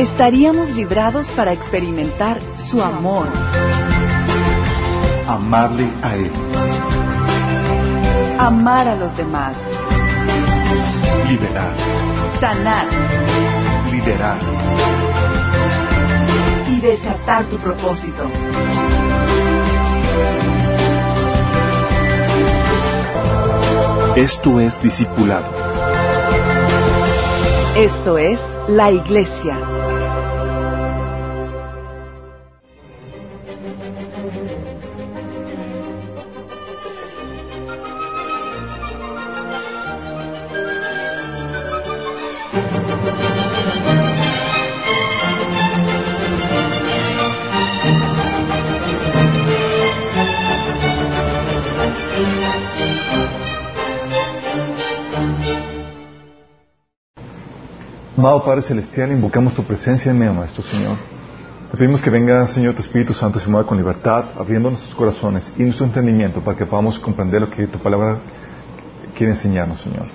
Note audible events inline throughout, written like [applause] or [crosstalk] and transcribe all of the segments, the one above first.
Estaríamos librados para experimentar su amor, Amarle a Él, amar a los demás, liberar, sanar liderar. y desatar tu propósito. Esto es discipulado. Esto es la iglesia. Padre Celestial, invocamos tu presencia en medio nuestro, Señor. Te pedimos que venga, Señor, tu Espíritu Santo y se mueva con libertad, abriendo nuestros corazones y nuestro entendimiento para que podamos comprender lo que tu palabra quiere enseñarnos, Señor.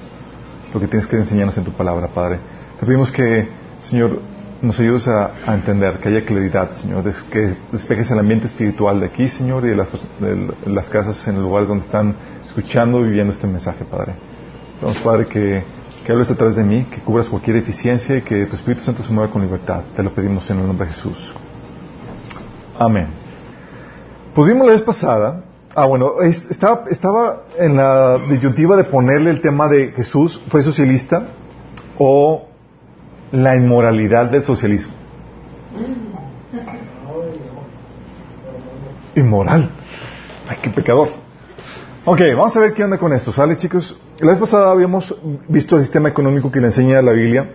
Lo que tienes que enseñarnos en tu palabra, Padre. Te pedimos que, Señor, nos ayudes a, entender, que haya claridad, Señor, que despejes el ambiente espiritual de aquí, Señor, y de las, de las casas en los lugares donde están escuchando y viviendo este mensaje, Padre. Pedimos, Padre, que, que hables a través de mí, que cubras cualquier deficiencia y que tu Espíritu Santo se mueva con libertad. Te lo pedimos en el nombre de Jesús. Amén. Pues la vez pasada, ah bueno, es- estaba, estaba en la disyuntiva de ponerle el tema de Jesús fue socialista o la inmoralidad del socialismo. Inmoral. Ay, qué pecador. Ok, vamos a ver qué onda con esto. ¿Sale, chicos? La vez pasada habíamos visto el sistema económico que le enseña la Biblia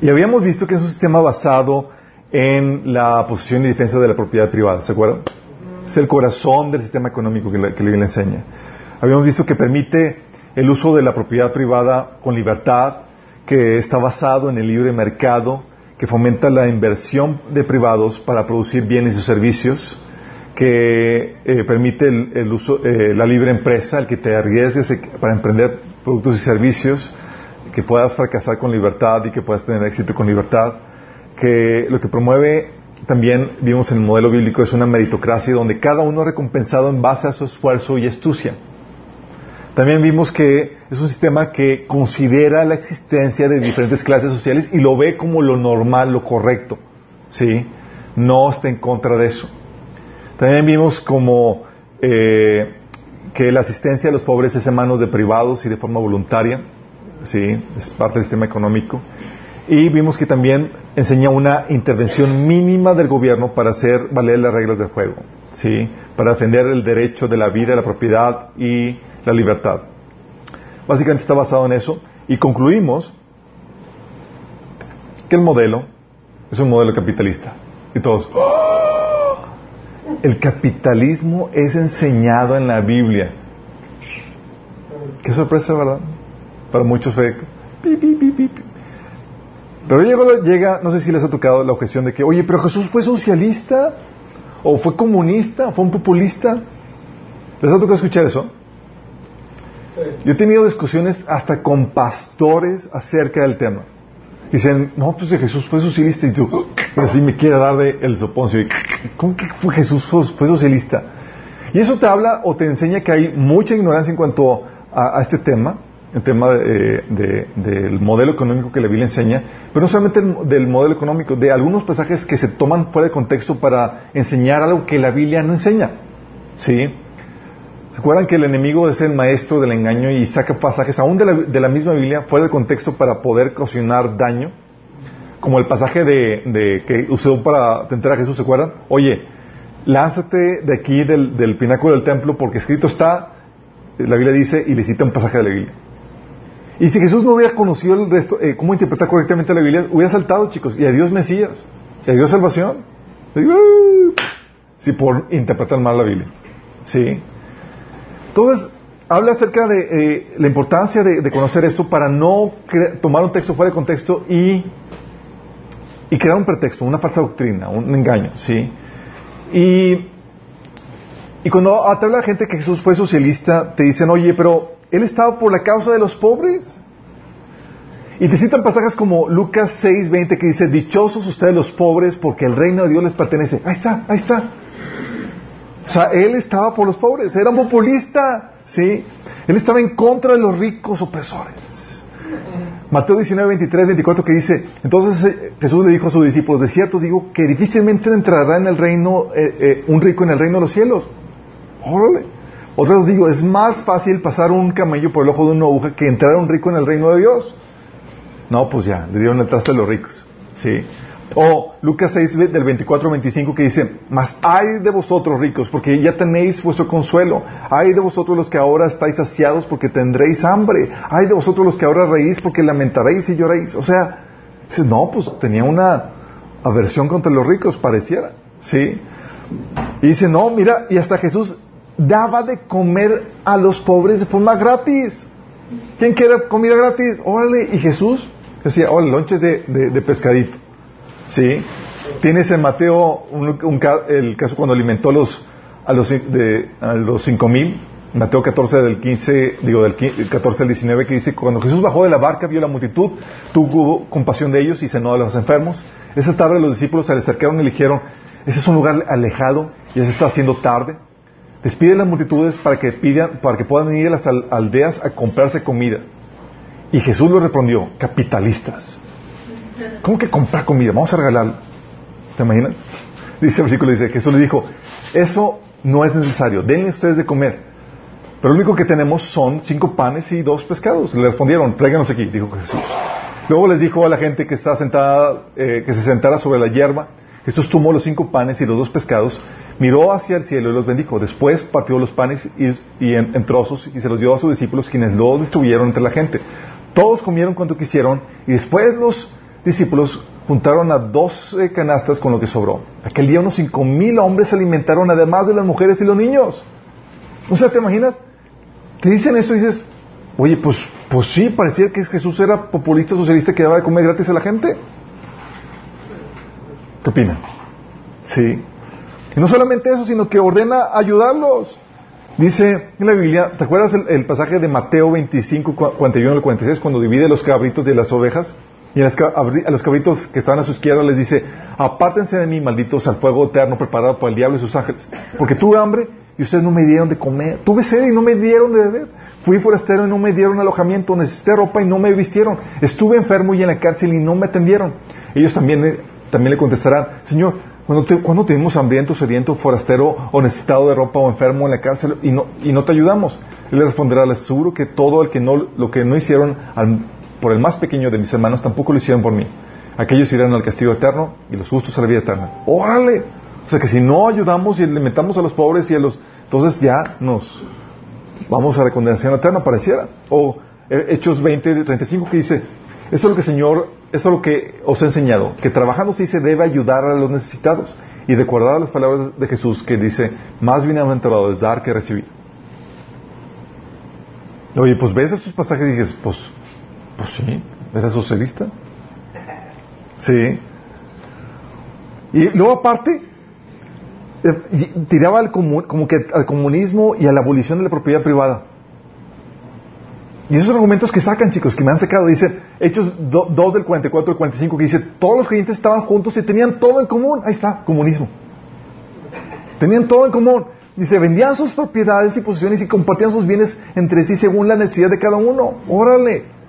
y habíamos visto que es un sistema basado en la posesión y defensa de la propiedad privada. ¿Se acuerdan? Es el corazón del sistema económico que la, que la Biblia enseña. Habíamos visto que permite el uso de la propiedad privada con libertad, que está basado en el libre mercado, que fomenta la inversión de privados para producir bienes y servicios, que eh, permite el, uso, eh, la libre empresa, el que te arriesgues eh, para emprender productos y servicios, que puedas fracasar con libertad y que puedas tener éxito con libertad, que lo que promueve también vimos en el modelo bíblico es una meritocracia donde cada uno es recompensado en base a su esfuerzo y astucia. También vimos que es un sistema que considera la existencia de diferentes clases sociales y lo ve como lo normal, lo correcto. ¿Sí? No está en contra de eso. También vimos como eh, que la asistencia a los pobres es en manos de privados y de forma voluntaria. ¿Sí? Es parte del sistema económico. Y vimos que también enseña una intervención mínima del gobierno para hacer valer las reglas del juego, ¿sí? Para defender el derecho de la vida, la propiedad y la libertad. Básicamente está basado en eso. Y concluimos que el modelo es un modelo capitalista. Y todos, ¡Oh! El capitalismo es enseñado en la Biblia. Qué sorpresa, ¿verdad? Para muchos fue... Pero llega, llega, no sé si les ha tocado la objeción de que, oye, pero Jesús fue socialista, o fue comunista, o fue un populista. ¿Les ha tocado escuchar eso? Yo he tenido discusiones hasta con pastores acerca del tema. Dicen, no, pues Jesús fue socialista y tú, [laughs] así me quiere dar de el soponcio. Y, ¿Cómo que fue Jesús fue, socialista? Y eso te habla o te enseña que hay mucha ignorancia en cuanto a, este tema, el tema de, de, del modelo económico que la Biblia enseña, pero no solamente el, del modelo económico, de algunos pasajes que se toman fuera de contexto para enseñar algo que la Biblia no enseña. ¿Sí? ¿Se acuerdan que el enemigo es el maestro del engaño y saca pasajes aún de la, misma Biblia fuera de contexto para poder ocasionar daño? Como el pasaje de, de que usó para tentar a Jesús, ¿se acuerdan? Oye, lánzate de aquí del, del pináculo del templo porque escrito está, la Biblia dice, y le cita un pasaje de la Biblia. Y si Jesús no hubiera conocido el resto, eh, cómo interpretar correctamente la Biblia, hubiera saltado, chicos, y a Dios Mesías, y a Dios salvación. Sí, por interpretar mal la Biblia. Sí. Entonces, habla acerca de eh, la importancia de, conocer esto para no tomar un texto fuera de contexto y, y crear un pretexto, una falsa doctrina, un engaño, ¿sí? Y, cuando te habla la gente que Jesús fue socialista, te dicen, oye, pero él estaba por la causa de los pobres. Y te citan pasajes como Lucas 6, 20 que dice, dichosos ustedes los pobres porque el reino de Dios les pertenece. Ahí está, ahí está. O sea, él estaba por los pobres, era un populista, ¿sí? Él estaba en contra de los ricos opresores. Mateo 19, 23, 24 que dice, entonces eh, Jesús le dijo a sus discípulos, de cierto digo que difícilmente entrará en el reino, eh, eh, un rico en el reino de los cielos. Órale. Otros digo, es más fácil pasar un camello por el ojo de una aguja que entrar un rico en el reino de Dios. No, pues ya, le dieron el traste a los ricos. ¿Sí? O Lucas 6 del 24 al 25 que dice, mas hay de vosotros ricos, porque ya tenéis vuestro consuelo. Hay de vosotros los que ahora estáis saciados, porque tendréis hambre. Hay de vosotros los que ahora reís, porque lamentaréis y lloréis. O sea, dice, no, pues tenía una aversión contra los ricos, pareciera. ¿Sí? Y dice, no, mira, y hasta Jesús daba de comer a los pobres de forma gratis. ¿Quién quiere comida gratis? Órale, y Jesús decía, órale, lonches de, de pescadito. ¿Sí? Tienes en Mateo el caso cuando alimentó a los, a los, de, a los cinco mil, Mateo 14 del 15, digo del 14 al 19 que dice, cuando Jesús bajó de la barca, vio la multitud, tuvo compasión de ellos y cenó a los enfermos. Esa tarde los discípulos se le acercaron y le dijeron, ese es un lugar alejado, ya se está haciendo tarde. Despide las multitudes para que pidan, para que puedan ir a las aldeas a comprarse comida. Y Jesús les respondió, capitalistas. ¿Cómo que comprar comida? Vamos a regalarlo. ¿Te imaginas? Dice el versículo, dice, Jesús le dijo, eso no es necesario, denle ustedes de comer. Pero lo único que tenemos son cinco panes y dos pescados. Le respondieron, tráiganos aquí, dijo Jesús. Luego les dijo a la gente que está sentada, eh, que se sentara sobre la hierba. Jesús tomó los cinco panes y los dos pescados, miró hacia el cielo y los bendijo. Después partió los panes y, en, trozos y se los dio a sus discípulos, quienes los distribuyeron entre la gente. Todos comieron cuanto quisieron y después los discípulos juntaron a dos canastas con lo que sobró. Aquel día unos cinco mil hombres se alimentaron, además de las mujeres y los niños. O sea, ¿te imaginas? Te dicen eso y dices, oye, pues, pues sí, parecía que Jesús era populista, socialista, que daba de comer gratis a la gente. ¿Qué opinan? Sí. Y no solamente eso, sino que ordena ayudarlos. Dice en la Biblia, ¿te acuerdas el, el pasaje de Mateo 25, 41 al 46, cuando divide los cabritos de las ovejas? Y a los cabritos que estaban a su izquierda les dice, apártense de mí, malditos, al fuego eterno preparado por el diablo y sus ángeles. Porque tuve hambre y ustedes no me dieron de comer. Tuve sed y no me dieron de beber. Fui forastero y no me dieron alojamiento. Necesité ropa y no me vistieron. Estuve enfermo y en la cárcel y no me atendieron. Ellos también, también le contestarán, Señor, cuando, te, cuando tuvimos hambriento, sediento, forastero o necesitado de ropa o enfermo en la cárcel y no, y no te ayudamos? Él le responderá, les aseguro que todo el que no, lo que no hicieron al por el más pequeño de mis hermanos, tampoco lo hicieron por mí. Aquellos irán al castigo eterno y los justos a la vida eterna. ¡Órale! O sea que si no ayudamos y alimentamos a los pobres y a los... Entonces ya nos vamos a la condenación eterna, pareciera. O eh, Hechos 20, 35 que dice, esto es lo que Señor, esto es lo que os he enseñado, que trabajando sí se debe ayudar a los necesitados. Y recordar las palabras de Jesús que dice, más bienaventurado es dar que recibir. Oye, pues ves estos pasajes y dices, pues pues sí, era socialista. Sí. Y luego aparte, eh, tiraba al como que al comunismo y a la abolición de la propiedad privada. Y esos argumentos que sacan, chicos, que me han sacado, dice Hechos 2 del 44 al 45, que dice, todos los creyentes estaban juntos y tenían todo en común. Ahí está, comunismo. Tenían todo en común. Dice, vendían sus propiedades y posesiones y compartían sus bienes entre sí según la necesidad de cada uno. Órale.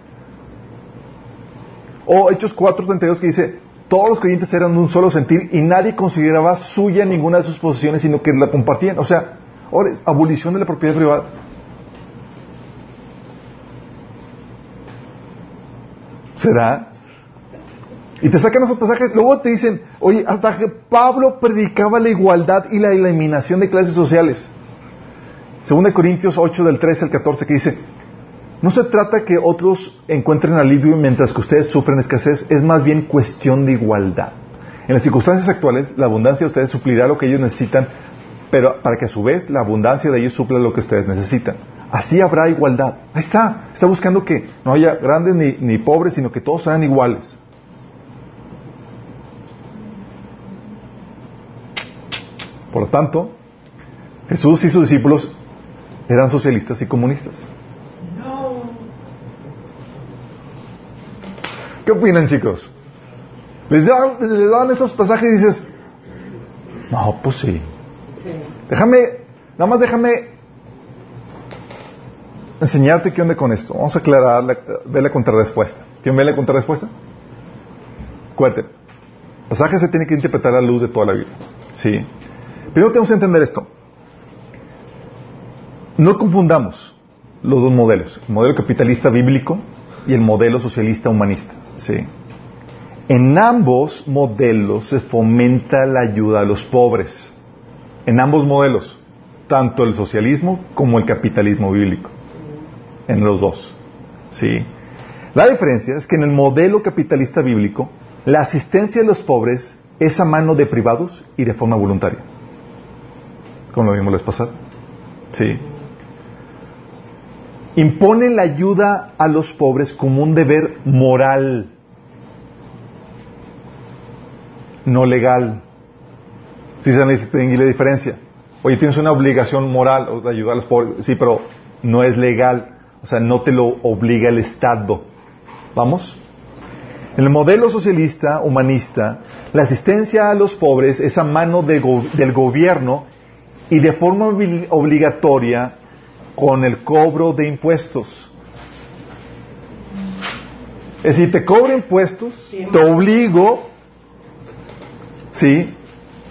O Hechos 4.32 que dice, todos los creyentes eran de un solo sentir y nadie consideraba suya ninguna de sus posesiones, sino que la compartían. O sea, ahora es abolición de la propiedad privada. ¿Será? Y te sacan esos pasajes, luego te dicen, oye, hasta que Pablo predicaba la igualdad y la eliminación de clases sociales. Según de Corintios 8 del 13 al 14 que dice, no se trata que otros encuentren alivio mientras que ustedes sufren escasez, es más bien cuestión de igualdad. En las circunstancias actuales, la abundancia de ustedes suplirá lo que ellos necesitan, pero para que a su vez la abundancia de ellos supla lo que ustedes necesitan. Así habrá igualdad. Ahí está. Está buscando que no haya grandes ni, ni pobres, sino que todos sean iguales. Por lo tanto, Jesús y sus discípulos eran socialistas y comunistas. ¿Qué opinan, chicos? Les dan, les dan esos pasajes y dices, no, pues sí. Déjame, nada más déjame enseñarte qué onda con esto. Vamos a aclarar, la, ver la contrarrespuesta. ¿Quién ve la contrarrespuesta? Acuérdate, pasaje se tiene que interpretar a la luz de toda la vida. Sí. Primero tenemos que entender esto. No confundamos los dos modelos, el modelo capitalista bíblico y el modelo socialista humanista. ¿sí? En ambos modelos se fomenta la ayuda a los pobres. En ambos modelos, tanto el socialismo como el capitalismo bíblico. En los dos. ¿sí? La diferencia es que en el modelo capitalista bíblico, la asistencia de los pobres es a mano de privados y de forma voluntaria. Como lo vimos la vez pasada. Sí impone la ayuda a los pobres como un deber moral, no legal. Si se distingue la diferencia. Oye, tienes una obligación moral de ayudar a los pobres, sí, pero no es legal, o sea, no te lo obliga el Estado. ¿Vamos? En el modelo socialista, humanista, la asistencia a los pobres es a mano del gobierno y de forma obligatoria con el cobro de impuestos. Es decir, te cobro impuestos, te obligo, ¿sí?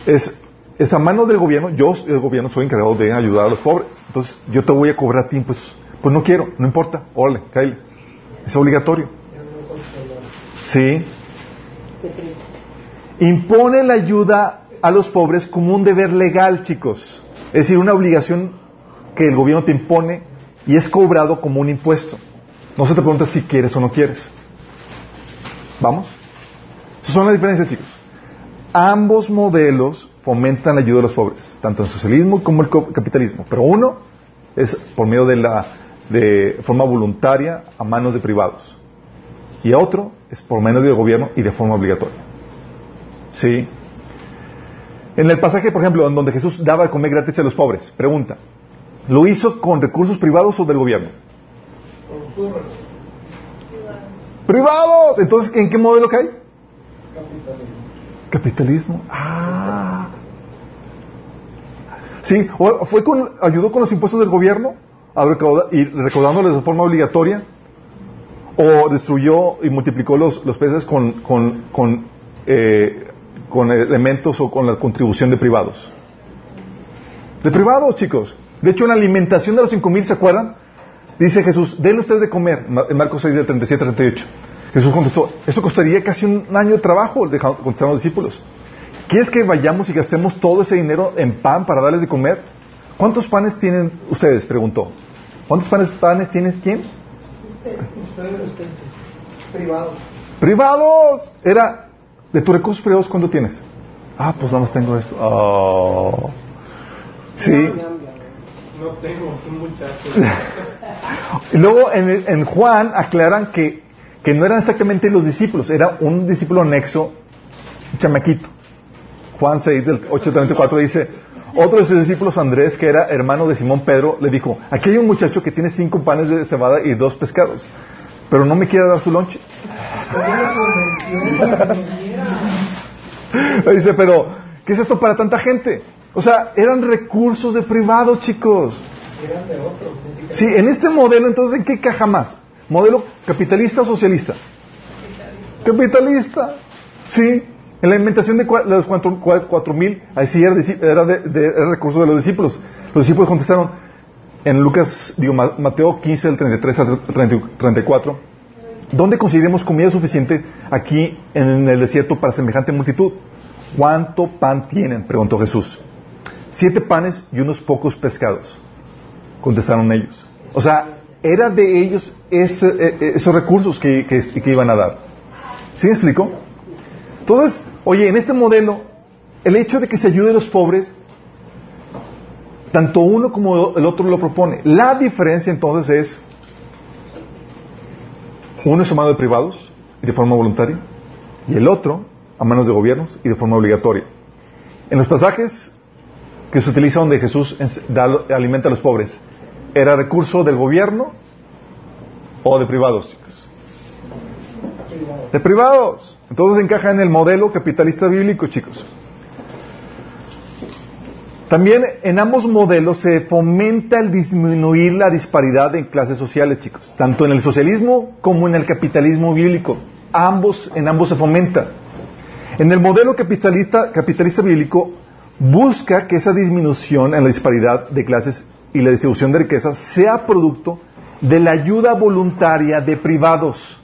Es, es a mano del gobierno, yo, el gobierno, soy encargado de ayudar a los pobres. Entonces, yo te voy a cobrar a ti impuestos. Pues no quiero, no importa, órale, cállate. Es obligatorio. ¿Sí? Impone la ayuda a los pobres como un deber legal, chicos. Es decir, una obligación que el gobierno te impone y es cobrado como un impuesto. No se te pregunta si quieres o no quieres. ¿Vamos? Esas son las diferencias, chicos. Ambos modelos fomentan la ayuda a los pobres, tanto el socialismo como el capitalismo. Pero uno es por medio de la de forma voluntaria a manos de privados. Y otro es por medio del gobierno y de forma obligatoria. ¿Sí? En el pasaje, por ejemplo, en donde Jesús daba de comer gratis a los pobres, pregunta, ¿Lo hizo con recursos privados o del gobierno? Privados. Entonces, ¿en qué modelo cae? Capitalismo. Capitalismo. Ah. Sí, fue con, ayudó con los impuestos del gobierno y recaudándoles de forma obligatoria, o destruyó y multiplicó los, los peces con, con, con, eh, con elementos o con la contribución de privados. De privados, chicos. De hecho, en la alimentación de los cinco mil, ¿se acuerdan? Dice Jesús, denle ustedes de comer, en Marcos 6, de 37 38. Jesús contestó, eso costaría casi un año de trabajo, contestaron los discípulos. ¿Quieres que vayamos y gastemos todo ese dinero en pan para darles de comer? ¿Cuántos panes tienen ustedes? Preguntó. ¿Cuántos panes, panes tienen quién? Privados. Privados. Era, de tus recursos privados, ¿cuánto tienes? Ah, pues nada más tengo esto. Oh. Sí. No tengo, [laughs] luego en, Juan aclaran que, que no eran exactamente los discípulos, era un discípulo anexo, chamaquito. Juan 6, del 834 dice, otro de sus discípulos, Andrés, que era hermano de Simón Pedro, le dijo, aquí hay un muchacho que tiene cinco panes de cebada y dos pescados, pero no me quiere dar su lonche. [laughs] dice, pero, ¿qué es esto para tanta gente? O sea, eran recursos de privado, chicos. Eran de otro. Sí, en este modelo, entonces, ¿en qué caja más? ¿Modelo capitalista o socialista? Capitalista. Sí. En la inventación de, los cuatro mil, ahí sí era, de, de, recursos de los discípulos. Los discípulos contestaron en Lucas, digo, Mateo 15, del 33 al 34, ¿dónde conseguiremos comida suficiente aquí en el desierto para semejante multitud? ¿Cuánto pan tienen? preguntó Jesús. Siete panes y unos pocos pescados, contestaron ellos. O sea, era de ellos e, e, esos recursos que, iban a dar. ¿Sí me explico? Entonces, oye, en este modelo, el hecho de que se ayude a los pobres, tanto uno como el otro lo propone. La diferencia entonces es, uno es a de privados y de forma voluntaria, y el otro a manos de gobiernos y de forma obligatoria. En los pasajes que se utilizan donde Jesús da, alimenta a los pobres, ¿era recurso del gobierno o de privados, chicos? De privados. Entonces encaja en el modelo capitalista bíblico, chicos. También en ambos modelos se fomenta el disminuir la disparidad en clases sociales, chicos, tanto en el socialismo como en el capitalismo bíblico. Ambos, en ambos se fomenta. En el modelo capitalista, capitalista bíblico busca que esa disminución en la disparidad de clases y la distribución de riqueza sea producto de la ayuda voluntaria de privados.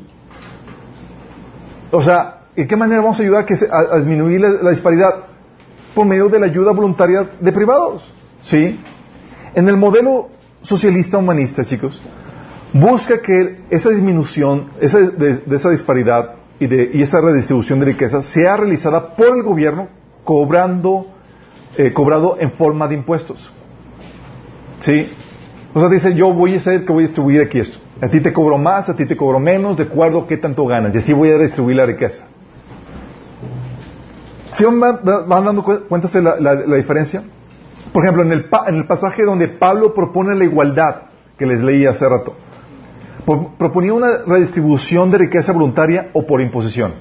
O sea, ¿en qué manera vamos a ayudar a, disminuir la, disparidad? Por medio de la ayuda voluntaria de privados. ¿Sí? En el modelo socialista humanista, chicos, busca que esa disminución de, esa disparidad y, de, y esa redistribución de riqueza sea realizada por el gobierno cobrando, eh, cobrado en forma de impuestos. ¿Sí? O sea, dice, yo voy a ser que voy a distribuir aquí esto. A ti te cobro más, a ti te cobro menos, de acuerdo a qué tanto ganas. Y así voy a distribuir la riqueza. ¿Sí van, dando cuenta de la, diferencia? Por ejemplo, en el, en el pasaje donde Pablo propone la igualdad, que les leí hace rato, proponía una redistribución de riqueza voluntaria o por imposición.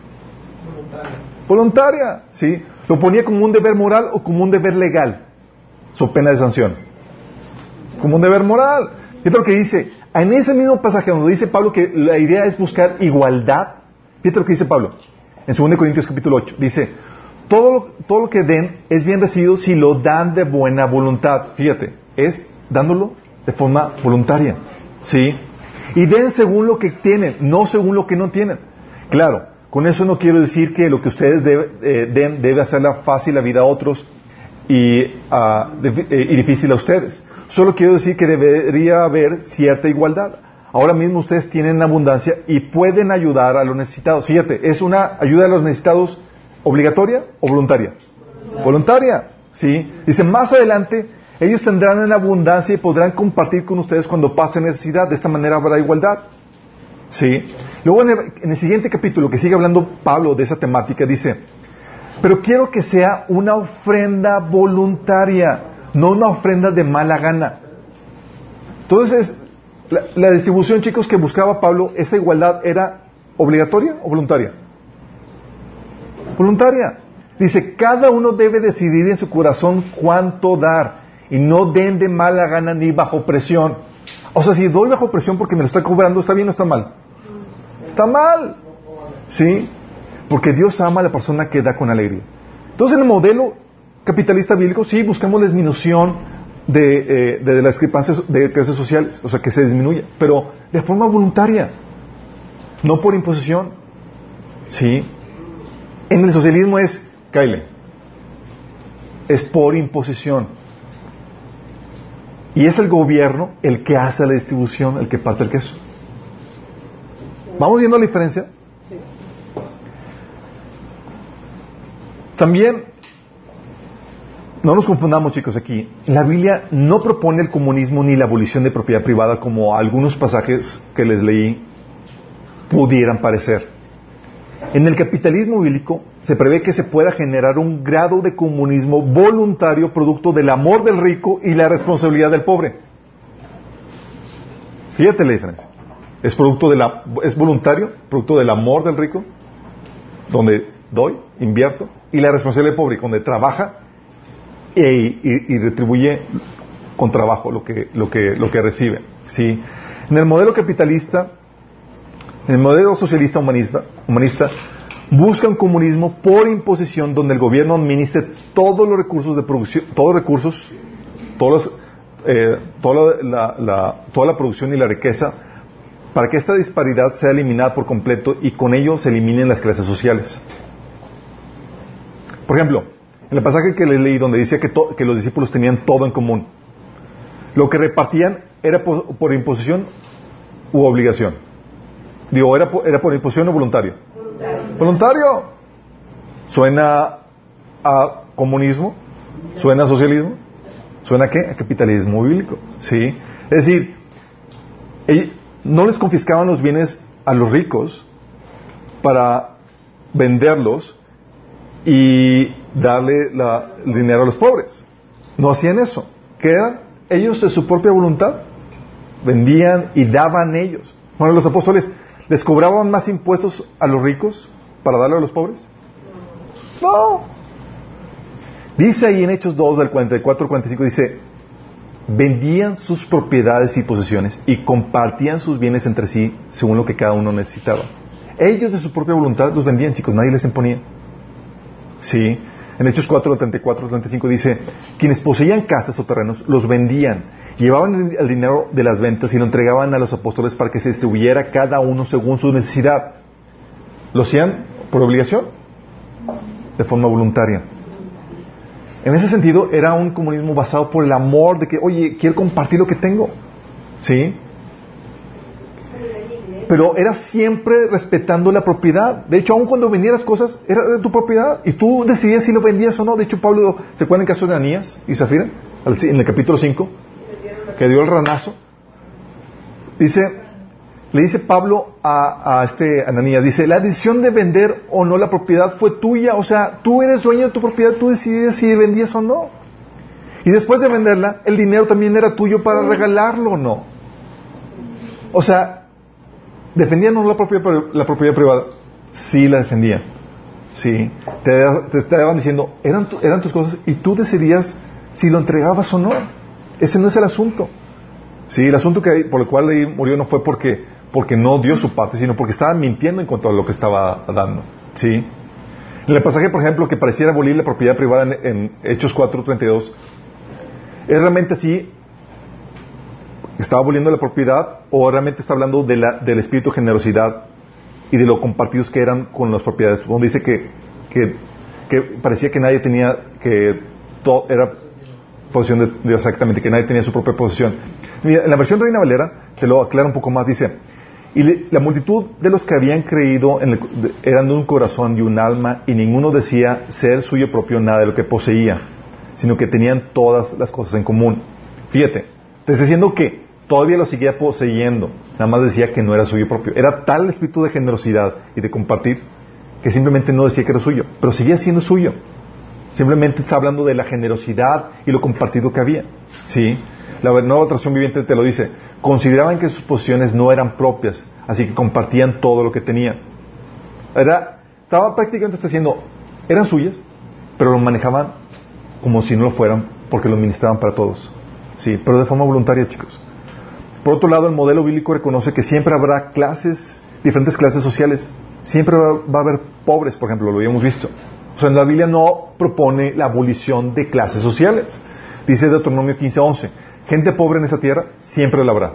Voluntaria. Voluntaria, sí. Lo ponía como un deber moral o como un deber legal, su pena de sanción. Como un deber moral. Fíjate lo que dice, en ese mismo pasaje donde dice Pablo que la idea es buscar igualdad, fíjate lo que dice Pablo, en 2 Corintios capítulo 8, dice, todo, todo lo que den es bien recibido si lo dan de buena voluntad. Fíjate, es dándolo de forma voluntaria. ¿Sí? Y den según lo que tienen, no según lo que no tienen. Claro, con eso no quiero decir que lo que ustedes eh, den debe hacerla fácil la vida a otros y, eh, y difícil a ustedes. Solo quiero decir que debería haber cierta igualdad. Ahora mismo ustedes tienen abundancia y pueden ayudar a los necesitados. Fíjate, ¿es una ayuda a los necesitados obligatoria o voluntaria? Voluntaria, ¿sí? Dice, más adelante ellos tendrán en abundancia y podrán compartir con ustedes cuando pase necesidad. De esta manera habrá igualdad. ¿Sí? Luego en el, siguiente capítulo que sigue hablando Pablo de esa temática, dice, pero quiero que sea una ofrenda voluntaria, no una ofrenda de mala gana. Entonces, la, distribución, chicos, que buscaba Pablo, esa igualdad era obligatoria o voluntaria? Voluntaria. Dice, cada uno debe decidir en su corazón cuánto dar y no den de mala gana ni bajo presión. O sea, si doy bajo presión porque me lo está cobrando, ¿está bien o está mal? Está mal. ¿Sí? Porque Dios ama a la persona que da con alegría. Entonces, en el modelo capitalista bíblico, sí, buscamos la disminución de, eh, de, las discrepancias de clases sociales, o sea, que se disminuya, pero de forma voluntaria, no por imposición. ¿Sí? En el socialismo es, Kyle, es por imposición. Y es el gobierno el que hace la distribución, el que parte el queso. ¿Vamos viendo la diferencia? También, no nos confundamos chicos aquí, la Biblia no propone el comunismo ni la abolición de propiedad privada como algunos pasajes que les leí pudieran parecer. En el capitalismo bíblico se prevé que se pueda generar un grado de comunismo voluntario producto del amor del rico y la responsabilidad del pobre. Fíjate la diferencia. Es producto de la, es voluntario, producto del amor del rico, donde doy, invierto, y la responsabilidad del pobre, donde trabaja e, y, retribuye con trabajo lo que, lo que, lo que recibe. ¿sí? En el modelo capitalista, en el modelo socialista humanista, humanista busca un comunismo por imposición donde el gobierno administre todos los recursos de producción, todos los recursos, todos eh, toda, la, toda la producción y la riqueza, para que esta disparidad sea eliminada por completo y con ello se eliminen las clases sociales. Por ejemplo, en el pasaje que le leí donde dice que, que los discípulos tenían todo en común, lo que repartían era por, imposición u obligación. Digo, era, era por imposición o voluntario. Voluntario. ¿Suena a comunismo? ¿Suena a socialismo? ¿Suena a qué? A capitalismo bíblico. ¿Sí? Es decir, no les confiscaban los bienes a los ricos para venderlos y darle el dinero a los pobres. No hacían eso. ¿Qué eran? Ellos de su propia voluntad vendían y daban ellos. Bueno, los apóstoles les cobraban más impuestos a los ricos para darle a los pobres. No. Dice ahí en Hechos 2 del 44 al 45 dice, vendían sus propiedades y posesiones y compartían sus bienes entre sí según lo que cada uno necesitaba. Ellos de su propia voluntad los vendían, chicos, nadie les imponía. Sí. En Hechos 4, 34, 35 dice, quienes poseían casas o terrenos los vendían, llevaban el dinero de las ventas y lo entregaban a los apóstoles para que se distribuyera cada uno según su necesidad. ¿Lo hacían por obligación? De forma voluntaria. En ese sentido, era un comunismo basado por el amor de que, oye, quiero compartir lo que tengo. ¿Sí? pero era siempre respetando la propiedad. De hecho, aun cuando vendieras cosas, era de tu propiedad y tú decidías si lo vendías o no. De hecho, Pablo, ¿se acuerdan el caso de Anías y Zafira? En el capítulo 5, que dio el ranazo. Dice, le dice Pablo a, a este Ananías, dice, la decisión de vender o no la propiedad fue tuya, o sea, tú eres dueño de tu propiedad, tú decides si vendías o no. Y después de venderla, el dinero también era tuyo para regalarlo o no. O sea, ¿Defendían no la propiedad, la propiedad privada? Sí, la defendían. Sí. Te, te, estaban diciendo, eran, eran tus cosas y tú decidías si lo entregabas o no. Ese no es el asunto. Sí, el asunto que por el cual ahí murió no fue porque, porque no dio su parte, sino porque estaba mintiendo en cuanto a lo que estaba dando. Sí. En el pasaje, por ejemplo, que pareciera abolir la propiedad privada en, en Hechos 4.32, es realmente así ¿Está aboliendo la propiedad o realmente está hablando de la, del espíritu de generosidad y de lo compartidos que eran con las propiedades? Donde dice que, que, parecía que nadie tenía, que todo era posesión de, exactamente, que nadie tenía su propia posesión. en la versión Reina Valera te lo aclara un poco más, dice, y la multitud de los que habían creído en eran de un corazón y un alma y ninguno decía ser suyo propio nada de lo que poseía, sino que tenían todas las cosas en común. Fíjate, te está diciendo que todavía lo seguía poseyendo, nada más decía que no era suyo propio. Era tal el espíritu de generosidad y de compartir que simplemente no decía que era suyo, pero seguía siendo suyo. Simplemente está hablando de la generosidad y lo compartido que había. ¿Sí? La nueva traducción viviente te lo dice. Consideraban que sus posesiones no eran propias, así que compartían todo lo que tenían. Era, estaba prácticamente diciendo, eran suyas, pero lo manejaban como si no lo fueran, porque lo administraban para todos. Sí, pero de forma voluntaria, chicos. Por otro lado, el modelo bíblico reconoce que siempre habrá clases, diferentes clases sociales. Siempre va, a haber pobres, por ejemplo, lo habíamos visto. O sea, en la Biblia no propone la abolición de clases sociales. Dice Deuteronomio 15:11, gente pobre en esa tierra siempre la habrá.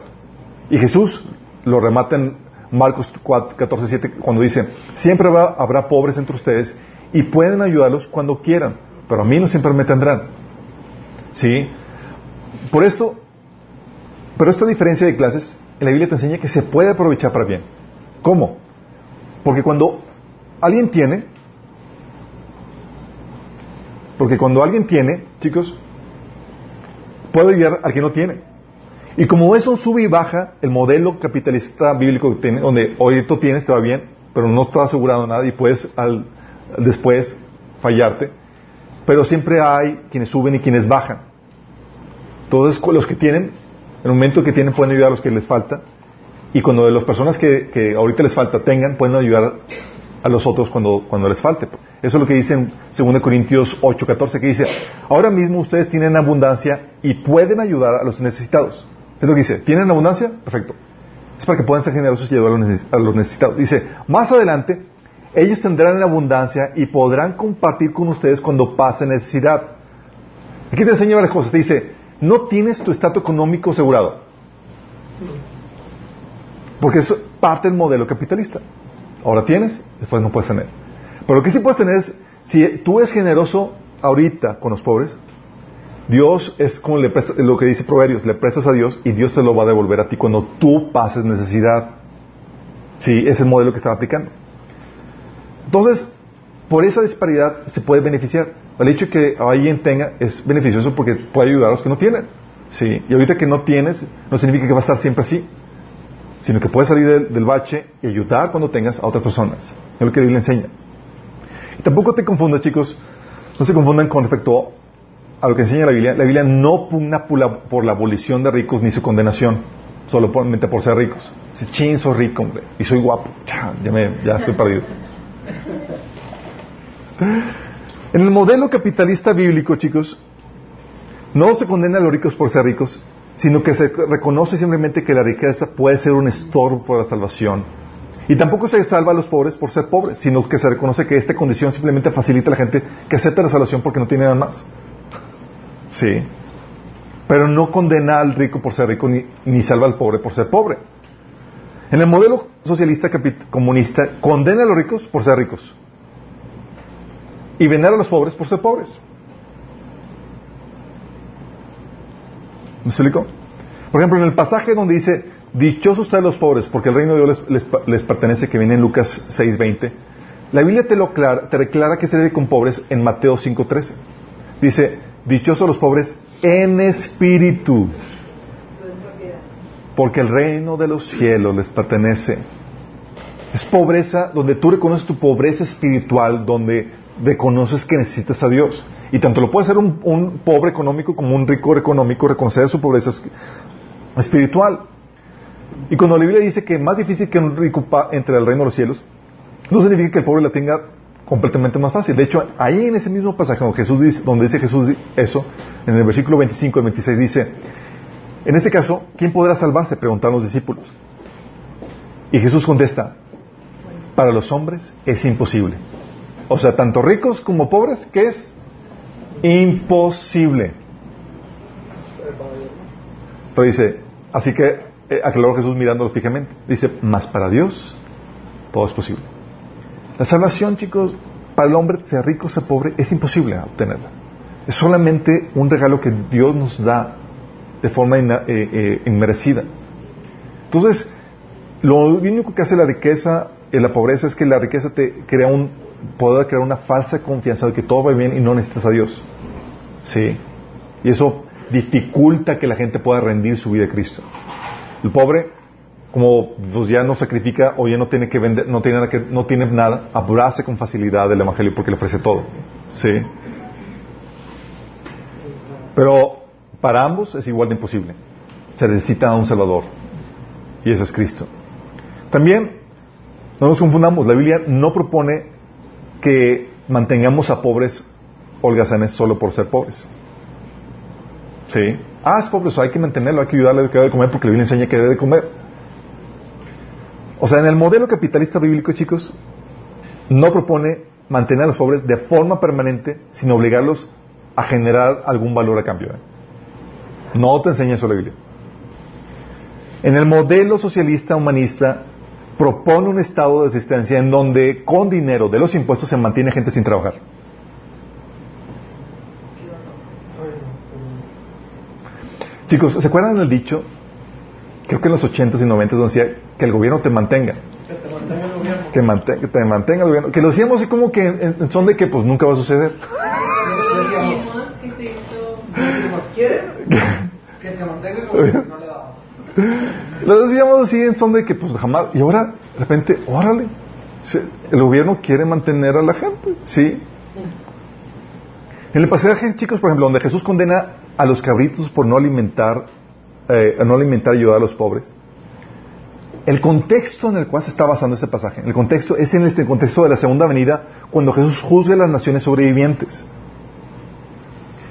Y Jesús lo remata en Marcos 14:7 cuando dice, siempre habrá pobres entre ustedes y pueden ayudarlos cuando quieran, pero a mí no siempre me tendrán. ¿Sí? Por esto, pero esta diferencia de clases en la Biblia te enseña que se puede aprovechar para bien. ¿Cómo? Porque cuando alguien tiene, porque cuando alguien tiene, chicos, puede ayudar al que no tiene. Y como eso sube y baja, el modelo capitalista bíblico que tiene, donde hoy tú tienes, te va bien, pero no está asegurado nada y puedes al, después fallarte, pero siempre hay quienes suben y quienes bajan. Entonces, los que tienen en el momento que tienen pueden ayudar a los que les falta. Y cuando las personas que, ahorita les falta tengan, pueden ayudar a los otros cuando, cuando les falte. Eso es lo que dice en 2 Corintios 8, 14, que dice, ahora mismo ustedes tienen abundancia y pueden ayudar a los necesitados. Es lo que dice, ¿tienen abundancia? Perfecto. Es para que puedan ser generosos y ayudar a los necesitados. Dice, más adelante, ellos tendrán abundancia y podrán compartir con ustedes cuando pase necesidad. Aquí te enseña varias cosas. Te dice, no tienes tu estatus económico asegurado. Porque es parte del modelo capitalista. Ahora tienes, después no puedes tener. Pero lo que sí puedes tener es, si tú eres generoso ahorita con los pobres, Dios es como lo que dice Proverbios, le prestas a Dios y Dios te lo va a devolver a ti cuando tú pases necesidad. Sí, es el modelo que estaba aplicando. Entonces, por esa disparidad se puede beneficiar. El hecho de que alguien tenga es beneficioso porque puede ayudar a los que no tienen. Sí. Y ahorita que no tienes, no significa que va a estar siempre así, sino que puedes salir del, del bache y ayudar cuando tengas a otras personas. Es lo que la Biblia enseña. Y tampoco te confundas, chicos, no se confundan con respecto a lo que enseña la Biblia. La Biblia no pugna por la, por la abolición de ricos ni su condenación, solamente por ser ricos. Dice, chin, soy rico, hombre, y soy guapo. Ya, me, ya estoy perdido. En el modelo capitalista bíblico, chicos, no se condena a los ricos por ser ricos, sino que se reconoce simplemente que la riqueza puede ser un estorbo para la salvación. Y tampoco se salva a los pobres por ser pobres, sino que se reconoce que esta condición simplemente facilita a la gente que acepta la salvación porque no tiene nada más. Sí. Pero no condena al rico por ser rico ni, ni salva al pobre por ser pobre. En el modelo socialista comunista, condena a los ricos por ser ricos y venera a los pobres por ser pobres. ¿Me explico? Por ejemplo, en el pasaje donde dice, dichosos ustedes los pobres, porque el reino de Dios les, pertenece, que viene en Lucas 6.20, la Biblia te, lo clara, te declara que se debe con pobres en Mateo 5.13. Dice, dichosos los pobres en espíritu, porque el reino de los cielos les pertenece. Es pobreza donde tú reconoces tu pobreza espiritual, donde reconoces que necesitas a Dios. Y tanto lo puede ser un, pobre económico como un rico económico reconocer su pobreza espiritual. Y cuando la Biblia dice que es más difícil que un rico entre al reino de los cielos, no significa que el pobre la tenga completamente más fácil. De hecho, ahí en ese mismo pasaje donde, Jesús dice, donde dice Jesús eso, en el versículo 25 y 26 dice, en ese caso, ¿quién podrá salvarse? Preguntaron los discípulos. Y Jesús contesta, para los hombres es imposible. O sea, tanto ricos como pobres, ¿qué es? Imposible. Pero dice, así que eh, aclaró Jesús mirándolos fijamente. Dice, más para Dios todo es posible. La salvación, chicos, para el hombre, sea rico, sea pobre, es imposible obtenerla. Es solamente un regalo que Dios nos da de forma in, eh, eh, inmerecida. Entonces, lo único que hace la riqueza y la pobreza es que la riqueza te crea un, puede crear una falsa confianza de que todo va bien y no necesitas a Dios. Sí. Y eso dificulta que la gente pueda rendir su vida a Cristo. El pobre, como pues ya no sacrifica o ya no tiene que vender, no tiene nada, que, no tiene nada abrace con facilidad el Evangelio porque le ofrece todo. Sí. Pero para ambos es igual de imposible. Se necesita a un Salvador. Y ese es Cristo. También, no nos confundamos, la Biblia no propone que mantengamos a pobres holgazanes solo por ser pobres. ¿Sí? Ah, es pobre, hay que mantenerlo, hay que ayudarle a que debe comer porque la Biblia enseña que debe comer. O sea, en el modelo capitalista bíblico, chicos, no propone mantener a los pobres de forma permanente sin obligarlos a generar algún valor a cambio. ¿eh? No te enseña eso la Biblia. En el modelo socialista humanista propone un estado de asistencia en donde con dinero de los impuestos se mantiene gente sin trabajar. Chicos, ¿se acuerdan del dicho? Creo que en los 80s y 90s donde decía que el gobierno te mantenga. Que te mantenga el gobierno. Que, mante que te mantenga el gobierno. Que lo decíamos así como que en, en son de que pues nunca va a suceder. [laughs] Que te mantenga el gobierno. Lo decíamos así en son de que pues jamás. Y ahora, de repente, órale. El gobierno quiere mantener a la gente. Sí. En el pasaje, chicos, por ejemplo, donde Jesús condena a los cabritos por no alimentar, eh, no alimentar y ayudar a los pobres. El contexto en el cual se está basando ese pasaje, el contexto es en este contexto de la segunda venida, cuando Jesús juzga a las naciones sobrevivientes.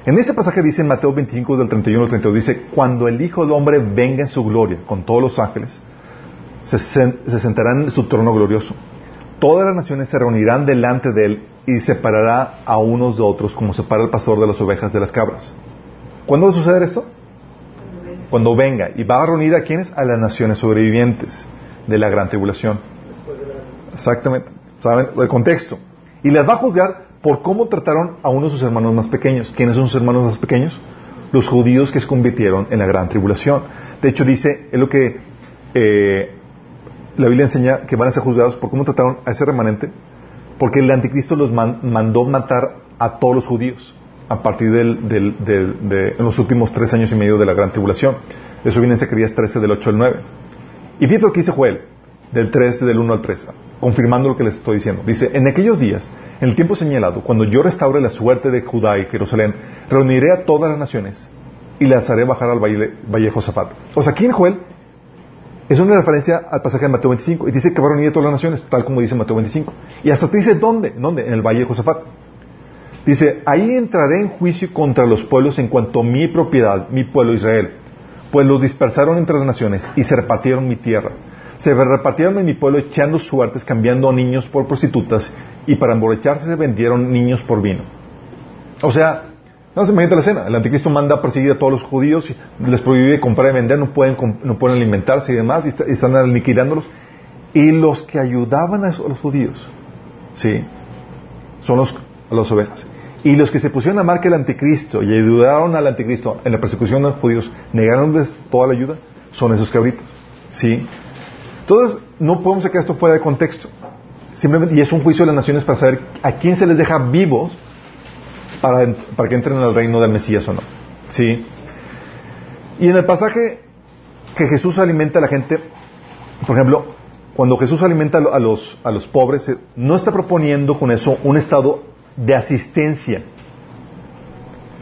En ese pasaje dice en Mateo 25 del 31 al 32, dice, cuando el Hijo del Hombre venga en su gloria con todos los ángeles, se, se sentará en su trono glorioso. Todas las naciones se reunirán delante de él y separará a unos de otros como separa el pastor de las ovejas de las cabras. ¿Cuándo va a suceder esto? Cuando venga. Y va a reunir a quienes? A las naciones sobrevivientes de la gran tribulación. Exactamente. ¿Saben? El contexto. Y les va a juzgar por cómo trataron a uno de sus hermanos más pequeños. ¿Quiénes son sus hermanos más pequeños? Los judíos que se convirtieron en la gran tribulación. De hecho, dice, es lo que eh, la Biblia enseña que van a ser juzgados por cómo trataron a ese remanente porque el anticristo los man- mandó matar a todos los judíos a partir del, del- del- de en los últimos tres años y medio de la gran tribulación. Eso viene en Zacarías 13 del 8 al 9. Y fíjate lo que dice Joel, del 13 del 1 al 3, confirmando lo que les estoy diciendo. Dice, en aquellos días, en el tiempo señalado, cuando yo restaure la suerte de Judá y Jerusalén, reuniré a todas las naciones y las haré bajar al valle, valle Josafat. O sea, aquí en Joel es una referencia al pasaje de Mateo 25 y dice que va a reunir a todas las naciones, tal como dice Mateo 25. Y hasta te dice dónde, dónde, en el valle de Josafat. Dice, ahí entraré en juicio contra los pueblos en cuanto a mi propiedad, mi pueblo Israel, pues los dispersaron entre las naciones y se repartieron mi tierra. Se repartieron en mi pueblo echando suertes, cambiando niños por prostitutas y para emborracharse se vendieron niños por vino. O sea, no se imagina la escena. El anticristo manda a perseguir a todos los judíos, les prohíbe comprar y vender, no pueden, no pueden alimentarse y demás, y, está- y están aniquilándolos. Y los que ayudaban a los judíos, ¿sí? Son los, las ovejas. Y los que se pusieron a marca el anticristo y ayudaron al anticristo en la persecución de los judíos, negándoles toda la ayuda, son esos cabritos. ¿Sí? Entonces, no podemos sacar esto fuera de contexto. Simplemente, y es un juicio de las naciones para saber a quién se les deja vivos para, para que entren al reino del Mesías o no. ¿Sí? Y en el pasaje que Jesús alimenta a la gente, por ejemplo, cuando Jesús alimenta a los, a los pobres, eh, no está proponiendo con eso un estado de asistencia,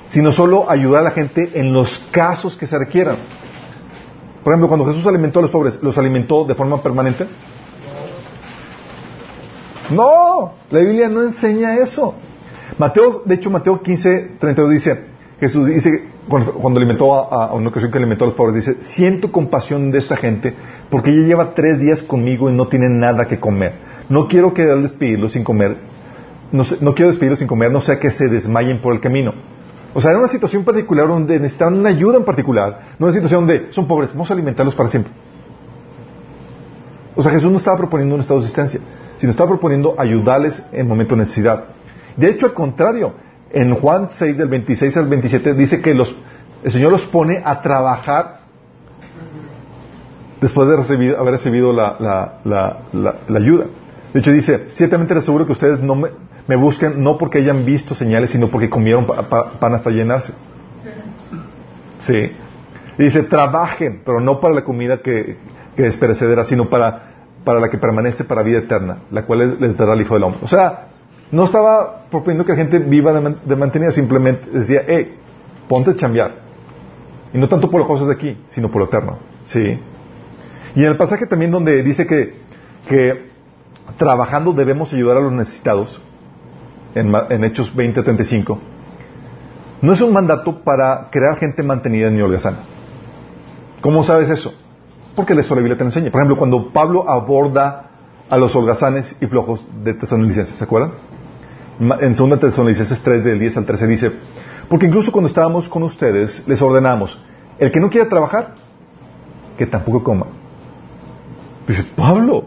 sino solo ayudar a la gente en los casos que se requieran. Por ejemplo, cuando Jesús alimentó a los pobres, ¿los alimentó de forma permanente? No, la Biblia no enseña eso. Mateo, de hecho, Mateo 15, 32 dice, Jesús dice, cuando, cuando alimentó a, una ocasión que alimentó a los pobres, dice, siento compasión de esta gente porque ya lleva tres días conmigo y no tiene nada que comer. No quiero que despedirlos sin comer, no, no quiero despedirlos sin comer, no sea que se desmayen por el camino. O sea, era una situación particular donde necesitaban una ayuda en particular, no una situación donde son pobres, vamos a alimentarlos para siempre. O sea, Jesús no estaba proponiendo un estado de asistencia, sino estaba proponiendo ayudarles en momento de necesidad. De hecho, al contrario, en Juan 6, del 26 al 27, dice que los, el Señor los pone a trabajar después de haber recibido la- la- la- la ayuda. De hecho, dice, ciertamente les aseguro que ustedes no me, me buscan no porque hayan visto señales, sino porque comieron pa- pa- pan hasta llenarse. Sí. Dice, trabajen, pero no para la comida que, que es perecedera, sino para, para la que permanece para vida eterna, la cual es- les dará el Hijo del Hombre. O sea, no estaba proponiendo que la gente viva de mantenida, simplemente decía, hey, ponte a chambear. Y no tanto por las cosas de aquí, sino por lo eterno. Sí. Y en el pasaje también donde dice que, que trabajando debemos ayudar a los necesitados, en, en Hechos 20:35, no es un mandato para crear gente mantenida ni holgazana. ¿Cómo sabes eso? Porque la Biblia te enseña. Por ejemplo, cuando Pablo aborda a los holgazanes y flojos de Tesalonicenses, ¿se acuerdan? En 2 Tesalonicenses 3, del 10 al 13 dice, porque incluso cuando estábamos con ustedes, les ordenamos, el que no quiera trabajar, que tampoco coma. Dice, Pablo,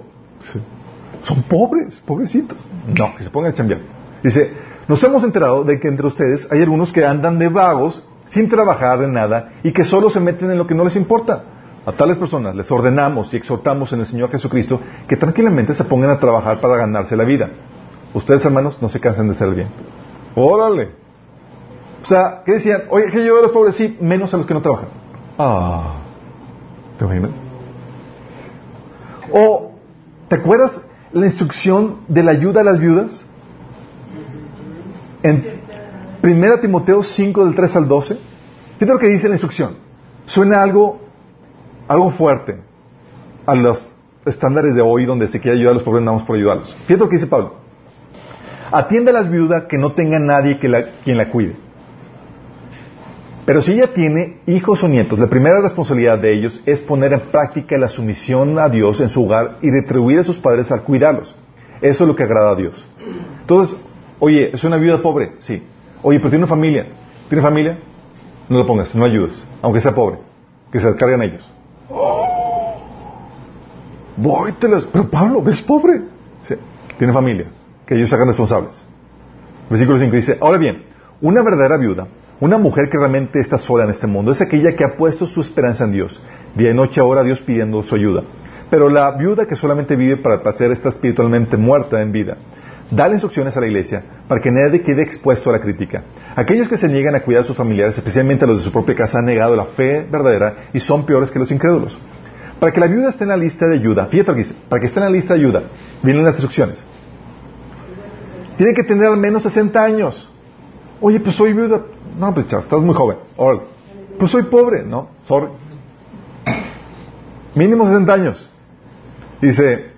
son pobres, pobrecitos. No, que se pongan a chambear. Dice, nos hemos enterado de que entre ustedes hay algunos que andan de vagos sin trabajar de nada y que solo se meten en lo que no les importa. A tales personas les ordenamos y exhortamos en el Señor Jesucristo que tranquilamente se pongan a trabajar para ganarse la vida. Ustedes, hermanos, no se cansen de hacer el bien. Órale. O sea, ¿qué decían? Oye, que yo a los pobres sí, menos a los que no trabajan. Ah. ¿Te imaginas? O, ¿te acuerdas la instrucción de la ayuda a las viudas? En 1 Timoteo 5 del 3 al 12. Fíjate lo que dice la instrucción. Suena algo, algo fuerte a los estándares de hoy donde se quiere ayudar a los pobres más por ayudarlos. Fíjate lo que dice Pablo. Atiende a las viudas que no tenga nadie que quien la cuide. Pero si ella tiene hijos o nietos, la primera responsabilidad de ellos es poner en práctica la sumisión a Dios en su hogar y retribuir a sus padres al cuidarlos. Eso es lo que agrada a Dios. Entonces, oye, es una viuda pobre, sí. Oye, pero tiene una familia. ¿Tiene familia? No lo pongas, no ayudes, aunque sea pobre, que se carguen ellos. Voy, te las- Pero Pablo, ¿ves pobre? Sí, tiene familia, que ellos se hagan responsables. Versículo 5 dice, ahora bien, una verdadera viuda, una mujer que realmente está sola en este mundo, es aquella que ha puesto su esperanza en Dios. Día y noche ahora Dios pidiendo su ayuda. Pero la viuda que solamente vive para el placer está espiritualmente muerta en vida. Dale instrucciones a la iglesia para que nadie quede expuesto a la crítica. Aquellos que se niegan a cuidar a sus familiares, especialmente a los de su propia casa, han negado la fe verdadera y son peores que los incrédulos. Para que la viuda esté en la lista de ayuda, fíjate lo que dice, para que esté en la lista de ayuda, vienen las instrucciones. Tiene que tener al menos 60 años. Oye, pues soy viuda. No, pues chaval, estás muy joven. Órale. Pues soy pobre, ¿no? Sorry. Mínimo 60 años. Dice,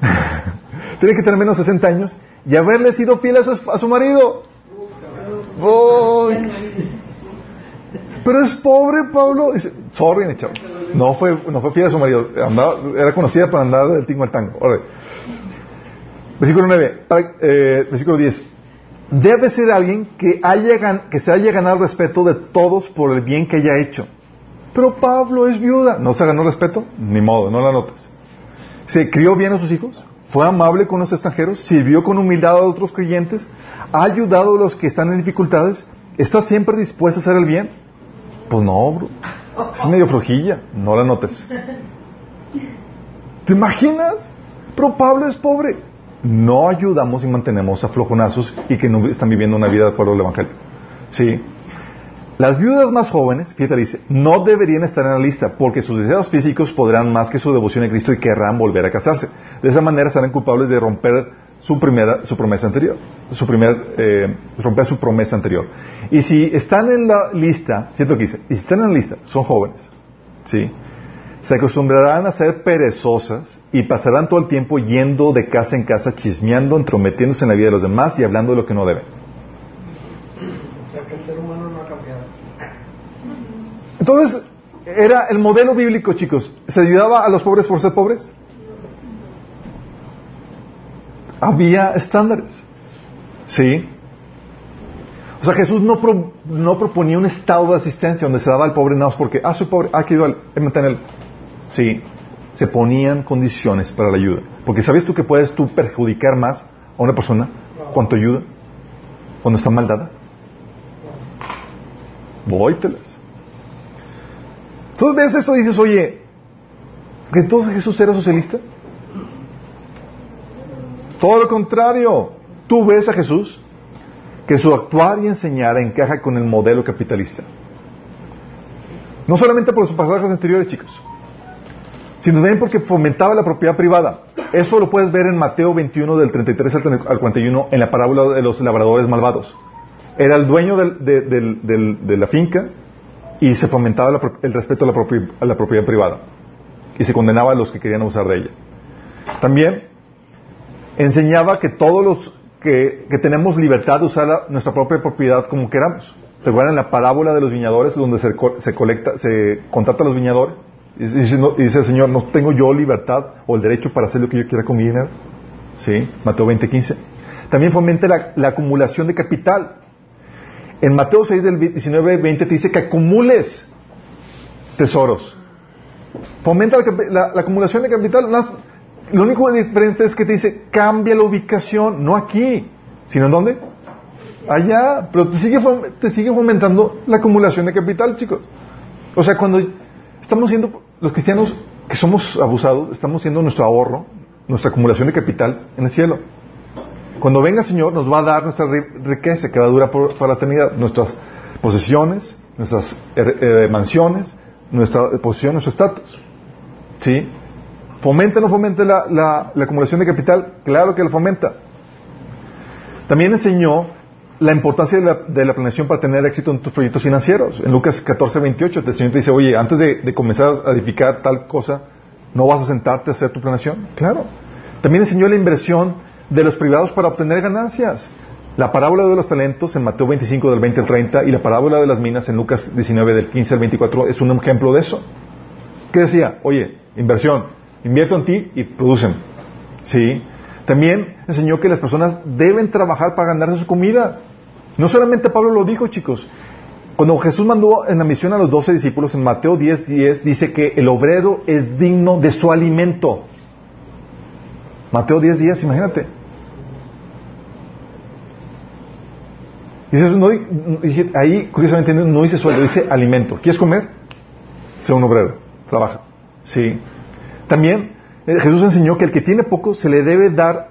[laughs] tiene que tener menos 60 años y haberle sido fiel a su, a su marido. Pero es pobre, Pablo. Dice, sorry. No fue, no fue fiel a su marido. Era conocida por andar del tingo al tango. Versículo 9, para- eh, versículo 10. Debe ser alguien que, haya, que se haya ganado el respeto de todos por el bien que haya hecho. Pero Pablo es viuda. ¿No se ganó respeto? Ni modo, no la notas. ¿Se crió bien a sus hijos? ¿Fue amable con los extranjeros? ¿Sirvió con humildad a otros creyentes? ¿Ha ayudado a los que están en dificultades? ¿Está siempre dispuesta a hacer el bien? Pues no, bro. Es medio flojilla. No la notes. ¿Te imaginas? Pero Pablo es pobre. No ayudamos y mantenemos a flojonazos y que no están viviendo una vida de acuerdo al Evangelio. Sí. Las viudas más jóvenes, fíjate, dice, no deberían estar en la lista porque sus deseos físicos podrán más que su devoción a Cristo y querrán volver a casarse. De esa manera serán culpables de romper su primera, su promesa anterior, su primer, eh, romper su promesa anterior. Y si están en la lista, fíjate que dice, y si están en la lista, son jóvenes, ¿sí? Se acostumbrarán a ser perezosas y pasarán todo el tiempo yendo de casa en casa, chismeando, entrometiéndose en la vida de los demás y hablando de lo que no deben. O sea que el ser humano no ha cambiado. Entonces, era el modelo bíblico, chicos. ¿Se ayudaba a los pobres por ser pobres? Había estándares. ¿Sí? O sea, Jesús no, pro- no proponía un estado de asistencia donde se daba al pobre nada porque, ah, soy pobre, ah, al él. Sí. Se ponían condiciones para la ayuda. Porque ¿sabes tú que puedes tú perjudicar más a una persona cuando ayuda? Cuando está mal dada. Vóytelas. Tú ves esto y dices, oye, ¿que entonces Jesús era socialista? Todo lo contrario. Tú ves a Jesús que su actuar y enseñar encaja con el modelo capitalista. No solamente por sus pasajes anteriores, chicos, sino también porque fomentaba la propiedad privada. Eso lo puedes ver en Mateo 21 del 33 al 30 al 41 en la parábola de los labradores malvados. Era el dueño del- de, del- de la finca y se fomentaba el respeto a la, propiedad privada y se condenaba a los que querían abusar de ella. También enseñaba que todos los que, tenemos libertad de usar nuestra propia propiedad como queramos. ¿Te acuerdan la parábola de los viñadores donde se, se colecta, se contrata a los viñadores? Y no- y dice el Señor, ¿no tengo yo libertad o el derecho para hacer lo que yo quiera con mi dinero? Sí, Mateo 20:15. También fomenta la acumulación de capital. En Mateo 6 del 19 20 te dice que acumules tesoros. Fomenta la, acumulación de capital. Lo único diferente es que te dice cambia la ubicación, no aquí, sino en dónde? Allá, pero te sigue, te sigue fomentando la acumulación de capital, chicos. O sea, cuando estamos siendo, los cristianos que somos abusados, estamos siendo nuestro ahorro, nuestra acumulación de capital en el cielo. Cuando venga el Señor nos va a dar nuestra ri- riqueza que va a durar por, para la eternidad, nuestras posesiones, nuestras her- eh, mansiones, nuestra posición, nuestro estatus. ¿Sí? ¿Fomenta o no fomenta la, la- la acumulación de capital? Claro que lo fomenta. También enseñó la importancia de la, de la planeación para tener éxito en tus proyectos financieros. En Lucas 14, 28, el Señor te dice, oye, antes de, de comenzar a edificar tal cosa, ¿no vas a sentarte a hacer tu planeación? Claro. También enseñó la inversión de los privados para obtener ganancias. La parábola de los talentos en Mateo 25 del 20 al 30 y la parábola de las minas en Lucas 19 del 15 al 24 es un ejemplo de eso. ¿Qué decía? Oye, inversión, invierto en ti y producen. Sí. También enseñó que las personas deben trabajar para ganarse su comida. No solamente Pablo lo dijo, chicos. Cuando Jesús mandó en la misión a los doce discípulos, en Mateo 10, 10, dice que el obrero es digno de su alimento. Mateo 10, 10, imagínate. Dice, no, ahí, curiosamente, no dice sueldo, dice alimento. ¿Quieres comer? Sea un obrero, trabaja. Sí. También eh, Jesús enseñó que el que tiene poco se le debe dar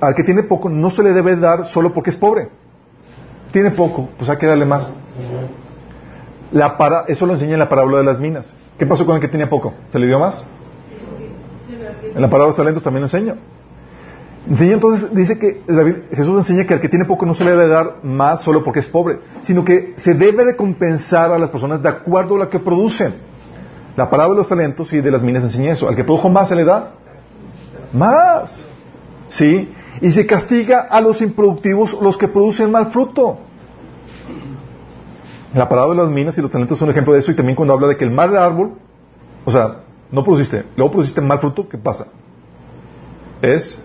al que tiene poco no se le debe dar solo porque es pobre. Tiene poco, pues hay que darle más. La para, eso lo enseña en la parábola de las minas. ¿Qué pasó con el que tenía poco? ¿Se le dio más? En la parábola de los talentos también lo enseña. Enseña entonces, dice que Jesús enseña que al que tiene poco no se le debe dar más solo porque es pobre, sino que se debe recompensar a las personas de acuerdo a lo que producen. La parábola de los talentos y de las minas enseña eso. Al que produjo más se le da más. ¿Sí? Y se castiga a los improductivos, los que producen mal fruto. La parábola de las minas y los talentos son un ejemplo de eso. Y también cuando habla de que el mal árbol, o sea, no produciste, luego produciste mal fruto, ¿qué pasa? Es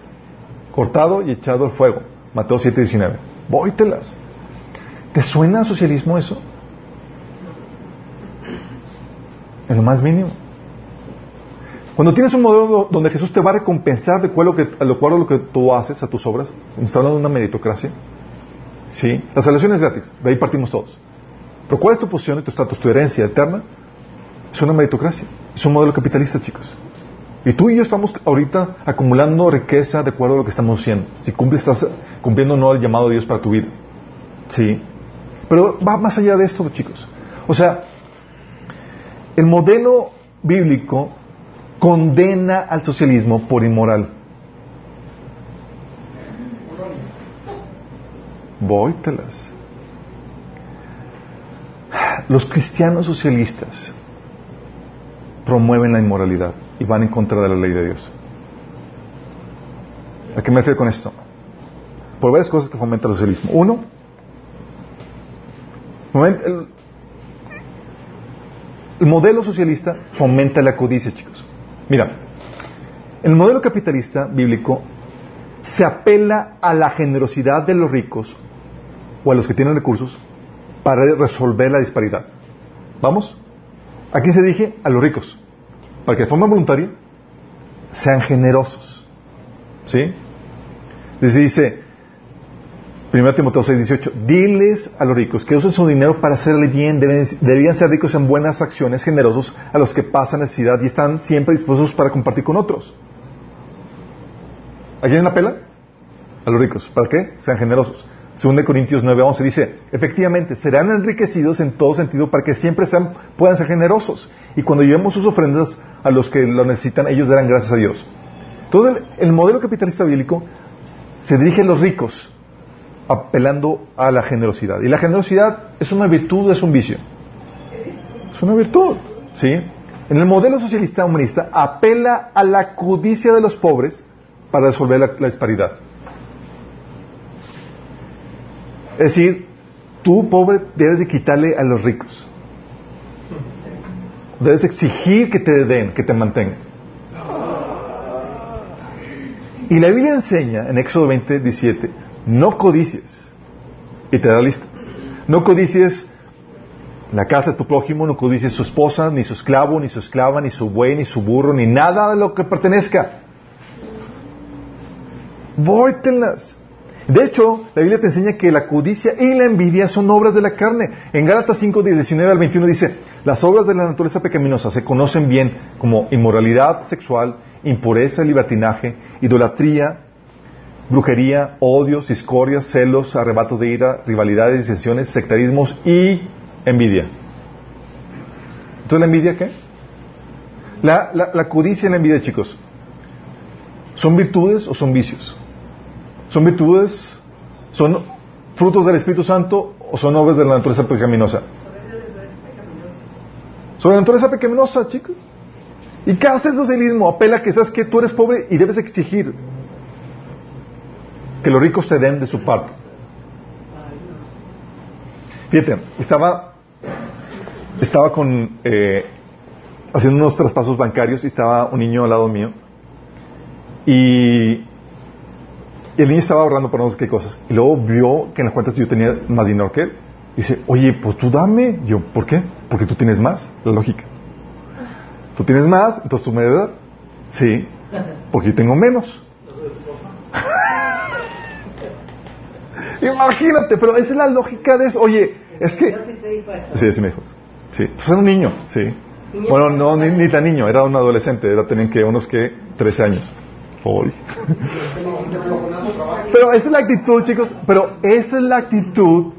cortado y echado al fuego. Mateo 7:19. Vóytelas. ¿Te suena socialismo eso? En lo más mínimo. Cuando tienes un modelo donde Jesús te va a recompensar de acuerdo, a lo que tú haces, a tus obras, está hablando de una meritocracia. ¿Sí? La salvación es gratis, de ahí partimos todos. Pero ¿cuál es tu posición y tu estatus, tu herencia eterna? Es una meritocracia, es un modelo capitalista, chicos. Y tú y yo estamos ahorita acumulando riqueza de acuerdo a lo que estamos haciendo. Si cumples, estás cumpliendo o no el llamado de Dios para tu vida. ¿Sí? Pero va más allá de esto, chicos. O sea, el modelo bíblico condena al socialismo por inmoral. Vóytelas. Los cristianos socialistas promueven la inmoralidad y van en contra de la ley de Dios. ¿A qué me refiero con esto? Por varias cosas que fomentan el socialismo. Uno, el, el modelo socialista fomenta la codicia, chicos. Mira, el modelo capitalista bíblico se apela a la generosidad de los ricos o a los que tienen recursos para resolver la disparidad. ¿Vamos? ¿A quién se dije? A los ricos. Para que de forma voluntaria sean generosos. ¿Sí? Dice, dice 1 Timoteo 6, 18, diles a los ricos que usen su dinero para hacerle bien, deben, deberían ser ricos en buenas acciones, generosos a los que pasan necesidad y están siempre dispuestos para compartir con otros. ¿A quién la pela? A los ricos. ¿Para qué? Sean generosos. Según de Corintios 9, 11 dice, efectivamente, serán enriquecidos en todo sentido para que siempre sean, puedan ser generosos. Y cuando llevemos sus ofrendas a los que lo necesitan, ellos darán gracias a Dios. Todo el, el modelo capitalista bíblico se dirige a los ricos, apelando a la generosidad. Y la generosidad es una virtud o es un vicio. Es una virtud, ¿sí? En el modelo socialista humanista apela a la codicia de los pobres para resolver la disparidad. Es decir, tú pobre debes de quitarle a los ricos. Debes exigir que te den, que te mantengan. Y la Biblia enseña en Éxodo 20, 17, no codicies. Y te da lista. No codicies la casa de tu prójimo, no codicies su esposa, ni su esclavo, ni su esclava, ni su buey, ni su burro, ni nada de lo que pertenezca. Vóytelas. De hecho, la Biblia te enseña que la codicia y la envidia son obras de la carne. En Gálatas 5, 19 al 21 dice, las obras de la naturaleza pecaminosa se conocen bien como inmoralidad sexual, impureza, libertinaje, idolatría, brujería, odios, discordias, celos, arrebatos de ira, rivalidades, disensiones, sectarismos y envidia. Entonces, ¿la envidia qué? La, la, codicia y la envidia, chicos, ¿son virtudes o son vicios? ¿Son virtudes? ¿Son frutos del Espíritu Santo o son obras de la naturaleza pecaminosa? Sobre la naturaleza pecaminosa, chicos. ¿Y qué hace el socialismo? Apela a que sabes que tú eres pobre y debes exigir que los ricos te den de su parte. Fíjate, estaba, estaba con, eh, haciendo unos traspasos bancarios y estaba un niño al lado mío y y el niño estaba ahorrando para no sé qué cosas. Y luego vio que en las cuentas yo tenía más dinero que él. Y dice, oye, pues tú dame. Y yo, ¿por qué? Porque tú tienes más. La lógica. Tú tienes más, entonces tú me debes dar. Sí, porque yo tengo menos. [laughs] Imagínate, pero esa es la lógica de eso. Oye, es que... Sí, sí me dijo. Sí, pues era un niño, sí. Bueno, no, ni, ni tan niño, era un adolescente, era tenían que unos que 13 años. Hoy. [laughs] Pero esa es la actitud, chicos, pero esa es la actitud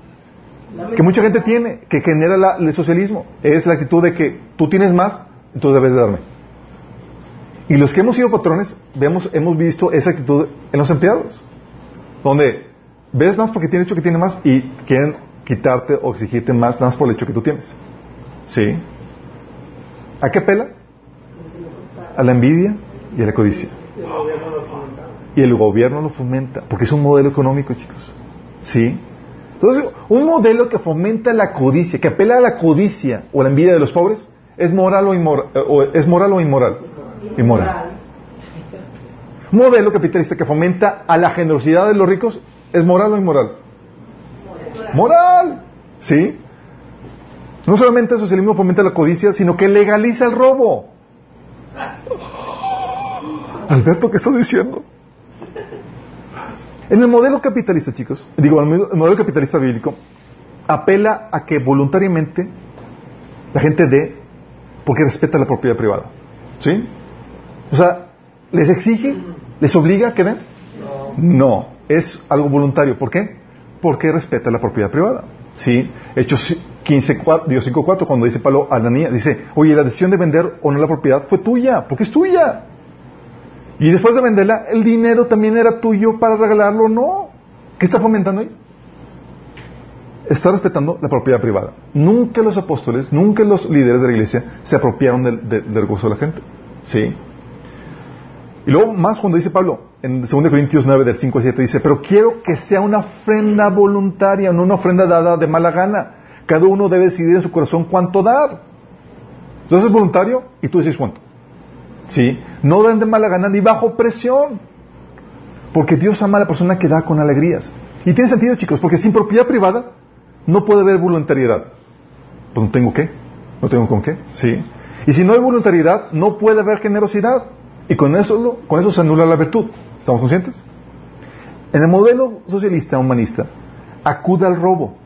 que mucha gente tiene, que genera la- el socialismo. Es la actitud de que tú tienes más, entonces debes de darme. Y los que hemos sido patrones, vemos, hemos visto esa actitud en los empleados. Donde ves más porque tiene hecho que tiene más y quieren quitarte o exigirte más más por el hecho que tú tienes. ¿Sí? ¿A qué pela? A la envidia y a la codicia. Y el gobierno lo fomenta, porque es un modelo económico, chicos. ¿Sí? Entonces, un modelo que fomenta la codicia, que apela a la codicia o la envidia de los pobres, ¿es moral o, inmor- eh, o- ¿es moral o inmoral? Inmoral. Modelo capitalista que fomenta a la generosidad de los ricos, ¿es moral o inmoral? Moral. ¿Sí? No solamente el socialismo fomenta la codicia, sino que legaliza el robo. Alberto, ¿qué estás diciendo? En el modelo capitalista, chicos, digo, el modelo el modelo capitalista bíblico, apela a que voluntariamente la gente dé porque respeta la propiedad privada. ¿Sí? O sea, ¿les exige? ¿Les obliga a que den? No, es algo voluntario. ¿Por qué? Porque respeta la propiedad privada. ¿Sí? Hechos 15, 4, Dios 5, 4, cuando dice Pablo a Ananías, dice, oye, la decisión de vender o no la propiedad fue tuya, porque es tuya. Y después de venderla, el dinero también era tuyo para regalarlo, no. ¿Qué está fomentando ahí? Está respetando la propiedad privada. Nunca los apóstoles, nunca los líderes de la iglesia se apropiaron del, del- recurso de la gente. ¿Sí? Y luego más cuando dice Pablo, en 2 Corintios 9, del 5 al 7, dice, pero quiero que sea una ofrenda voluntaria, no una ofrenda dada de mala gana. Cada uno debe decidir en su corazón cuánto dar. Entonces es voluntario y tú decides cuánto. ¿Sí? No dan de mala gana ni bajo presión. Porque Dios ama a la persona que da con alegrías. Y tiene sentido, chicos, porque sin propiedad privada no puede haber voluntariedad. Pues no tengo qué, no tengo con qué, ¿sí? Y si no hay voluntariedad, no puede haber generosidad. Y con eso, con eso se anula la virtud. ¿Estamos conscientes? En el modelo socialista humanista, acude al robo.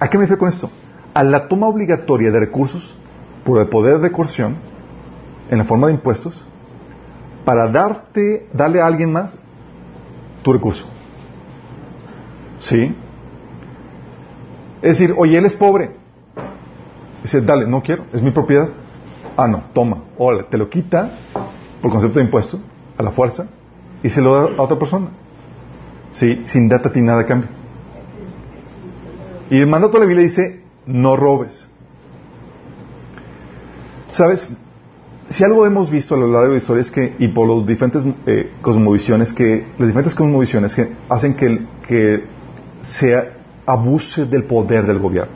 ¿A qué me refiero con esto? A la toma obligatoria de recursos por el poder de coerción en la forma de impuestos para darte, darle a alguien más tu recurso. ¿Sí? Es decir, oye, él es pobre. Dice, dale, no quiero, es mi propiedad. Ah, no, toma, órale, te lo quita por concepto de impuesto, a la fuerza, y se lo da a otra persona. ¿Sí? Sin darte a ti nada a cambio. Y el mandato de la Biblia dice, no robes. ¿Sabes? Si algo hemos visto a lo largo de la historia es que, y por las diferentes eh, cosmovisiones, que las diferentes cosmovisiones que hacen que, que se abuse del poder del gobierno.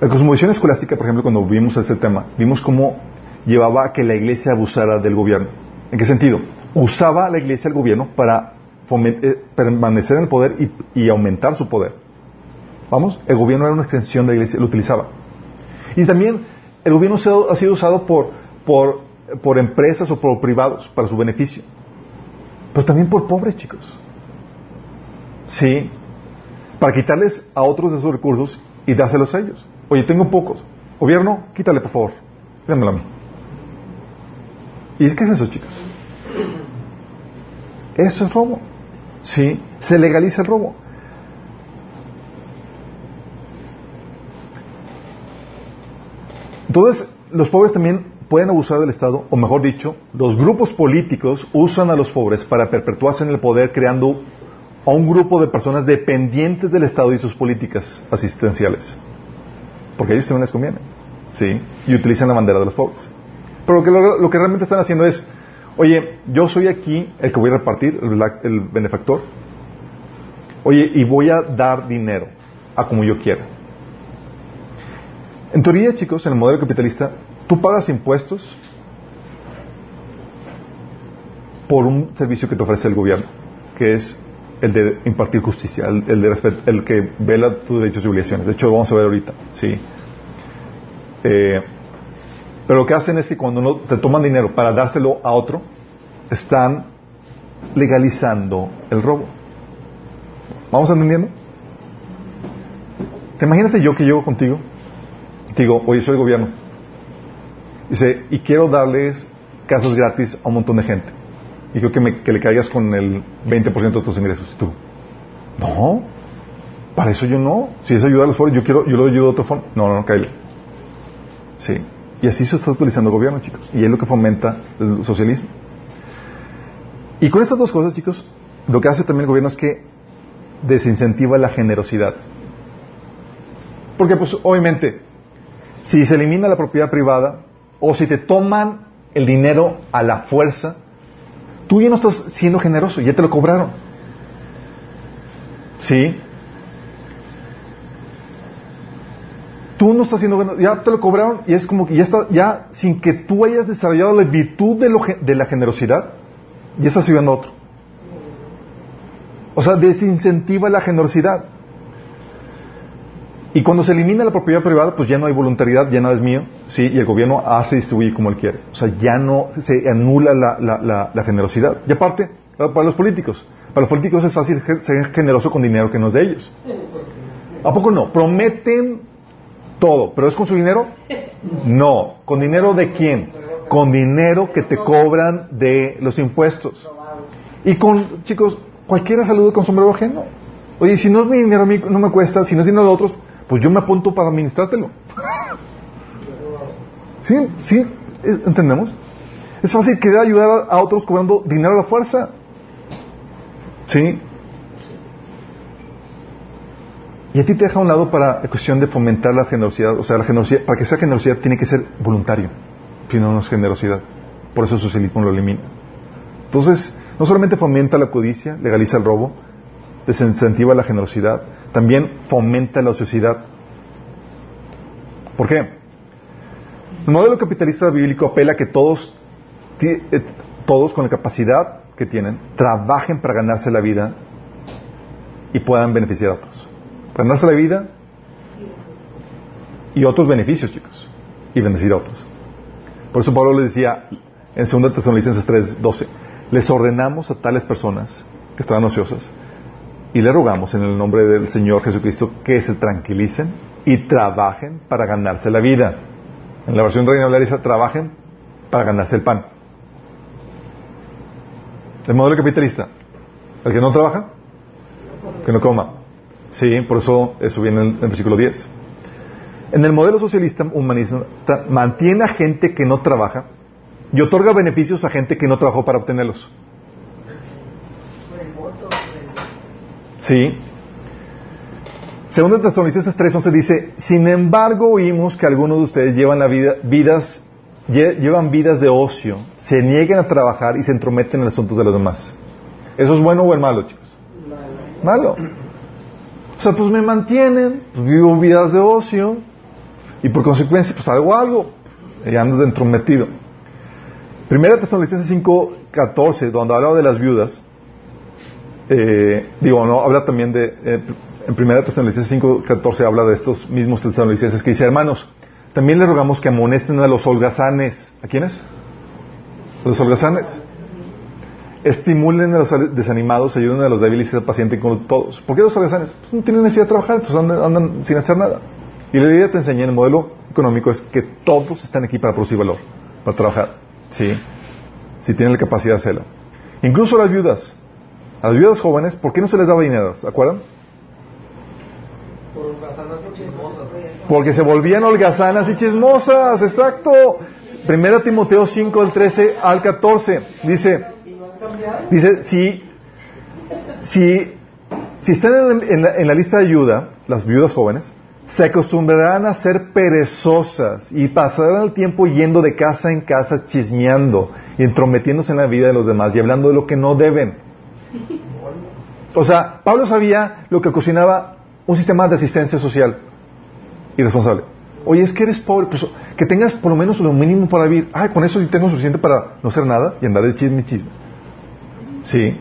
La cosmovisión escolástica, por ejemplo, cuando vimos este tema, vimos cómo llevaba a que la iglesia abusara del gobierno. ¿En qué sentido? Usaba la iglesia el gobierno para eh, permanecer en el poder y, aumentar su poder. Vamos, el gobierno era una extensión de la iglesia, lo utilizaba. Y también el gobierno ha sido usado por, por, por empresas o por privados para su beneficio. Pero también por pobres, chicos. Sí. Para quitarles a otros de sus recursos y dárselos a ellos. Oye, tengo pocos. Gobierno, quítale, por favor. Dámelo a mí. ¿Y es qué es eso, chicos? Eso es robo. Sí. Se legaliza el robo. Entonces, los pobres también pueden abusar del Estado, o mejor dicho, los grupos políticos usan a los pobres para perpetuarse en el poder creando a un grupo de personas dependientes del Estado y sus políticas asistenciales. Porque a ellos también les conviene. ¿Sí? Y utilizan la bandera de los pobres. Pero lo que, realmente están haciendo es, oye, yo soy aquí el que voy a repartir, el, el benefactor. Oye, y voy a dar dinero a como yo quiera. En teoría, chicos, en el modelo capitalista, tú pagas impuestos por un servicio que te ofrece el gobierno, que es el de impartir justicia, el, el, de, el que vela tus derechos y obligaciones. De hecho, lo vamos a ver ahorita, sí. Eh, pero lo que hacen es que cuando no te toman dinero para dárselo a otro, están legalizando el robo. ¿Vamos entendiendo? Te imagínate yo que llego contigo, digo, oye, soy el gobierno. Dice, y quiero darles casas gratis a un montón de gente. y creo que, me- que le caigas con el 20% de tus ingresos. Tú, no, para eso yo no. Si es ayudar a los pobres, yo quiero, yo lo ayudo de otra forma. No, no, no, cállate. Sí. Y así se está utilizando el gobierno, chicos. Y es lo que fomenta el socialismo. Y con estas dos cosas, chicos, lo que hace también el gobierno es que desincentiva la generosidad. Porque, pues, obviamente, si se elimina la propiedad privada o si te toman el dinero a la fuerza, tú ya no estás siendo generoso, ya te lo cobraron. ¿Sí? Tú no estás siendo generoso, ya te lo cobraron y es como que ya está, ya sin que tú hayas desarrollado la virtud de, lo de la generosidad, ya estás ayudando a otro. O sea, desincentiva la generosidad. Y cuando se elimina la propiedad privada, pues ya no hay voluntariedad, ya nada es mío, ¿sí? Y el gobierno hace y distribuye como él quiere. O sea, ya no se anula la, la- la- la generosidad. Y aparte, para los políticos, para los políticos es fácil ser generoso con dinero que no es de ellos. ¿A poco no? Prometen todo, pero ¿es con su dinero? No. ¿Con dinero de quién? Con dinero que te cobran de los impuestos. Y con, chicos, cualquiera saluda con sombrero ajeno. Oye, si no es mi dinero no me cuesta, si no es dinero de otros, pues yo me apunto para administrártelo. ¿Sí? ¿Sí? ¿Entendemos? Es fácil querer ayudar a otros cobrando dinero a la fuerza. ¿Sí? Y a ti te deja a un lado para la cuestión de fomentar la generosidad. O sea, la generosidad, para que sea generosidad tiene que ser voluntario. Si no, no es generosidad. Por eso el socialismo lo elimina. Entonces, no solamente fomenta la codicia, legaliza el robo, desincentiva la generosidad, también fomenta la ociosidad. ¿Por qué? El modelo capitalista bíblico apela a que todos, eh, todos con la capacidad que tienen, trabajen para ganarse la vida y puedan beneficiar a otros. Ganarse la vida y otros beneficios, chicos, y bendecir a otros. Por eso Pablo les decía en 2 Tesalonicenses 3, 12, les ordenamos a tales personas que estaban ociosas y le rogamos en el nombre del Señor Jesucristo que se tranquilicen y trabajen para ganarse la vida. En la versión Reina Valera trabajen para ganarse el pan. El modelo capitalista, el que no trabaja, que no coma. Sí, por eso eso viene en el versículo 10. En el modelo socialista humanismo mantiene a gente que no trabaja y otorga beneficios a gente que no trabajó para obtenerlos. Sí. Segundo Tesalonicenses 3:11 dice, sin embargo oímos que algunos de ustedes llevan la vida, vidas, lle- llevan vidas de ocio, se niegan a trabajar y se entrometen en los asuntos de los demás. ¿Eso es bueno o es malo, chicos? Malo. O sea, pues me mantienen, pues vivo vidas de ocio y por consecuencia pues hago algo y ando entrometido. Primera Tesalonicenses 5:14, donde habla de las viudas, eh, digo, no, habla también de, eh, en primera Tesalonicenses 5:14 habla de estos mismos tesalonicenses que dice, hermanos, también les rogamos que amonesten a los holgazanes. ¿A quiénes? Los holgazanes. Estimulen a los desanimados, ayuden a los débiles y sean pacientes con todos. ¿Por qué los holgazanes? Pues no tienen necesidad de trabajar, entonces andan, andan sin hacer nada. Y la idea te enseña en el modelo económico es que todos están aquí para producir valor, para trabajar. Sí. Si tienen la capacidad de hacerlo. Incluso las viudas. A las viudas jóvenes, ¿por qué no se les daba dinero? ¿Se acuerdan? Por holgazanas y chismosas. Porque se volvían holgazanas y chismosas, exacto. Primera Timoteo 5, del 13 al 14. Dice, dice, si, si, si están en, en la, en la lista de ayuda, las viudas jóvenes, se acostumbrarán a ser perezosas y pasarán el tiempo yendo de casa en casa chismeando y entrometiéndose en la vida de los demás y hablando de lo que no deben. O sea, Pablo sabía lo que ocasionaba un sistema de asistencia social irresponsable. Oye, es que eres pobre, pues que tengas por lo menos lo mínimo para vivir. Ay, con eso sí tengo suficiente para no hacer nada y andar de chisme y chisme. Sí.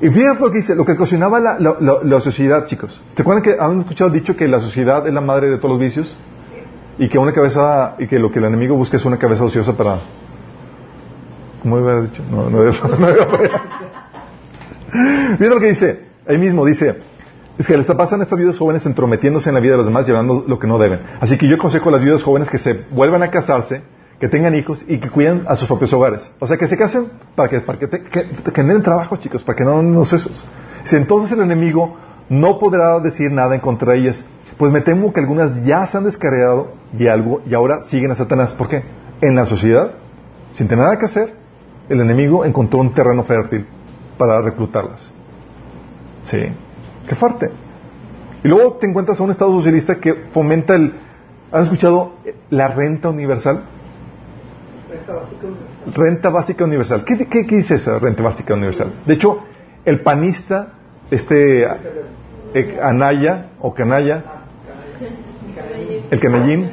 Y fíjate lo que dice, lo que ocasionaba la sociedad, chicos. ¿Se acuerdan que han escuchado dicho que la sociedad es la madre de todos los vicios? Y que una cabeza, y que lo que el enemigo busca es una cabeza ociosa para... ¿Cómo hubiera dicho? No, no, [laughs] no, no, Mira lo que dice, ahí mismo dice, es que les pasan a estas viudas jóvenes entrometiéndose en la vida de los demás, llevando lo que no deben. Así que yo aconsejo a las viudas jóvenes que se vuelvan a casarse, que tengan hijos y que cuiden a sus propios hogares. O sea, que se casen para que, para que, te- que, que den trabajo, chicos, para que no den los esos. Si entonces el enemigo no podrá decir nada en contra de ellas, pues me temo que algunas ya se han descarriado y, algo, y ahora siguen a Satanás. ¿Por qué? En la sociedad, sin tener nada que hacer, el enemigo encontró un terreno fértil para reclutarlas. Sí, qué fuerte. Y luego te encuentras a un Estado socialista que fomenta el... ¿Han escuchado la renta universal? Renta básica universal. Renta básica universal. ¿Qué, qué, qué dice esa renta básica universal? De hecho, el panista, este eh, Anaya o Canalla, el canallín,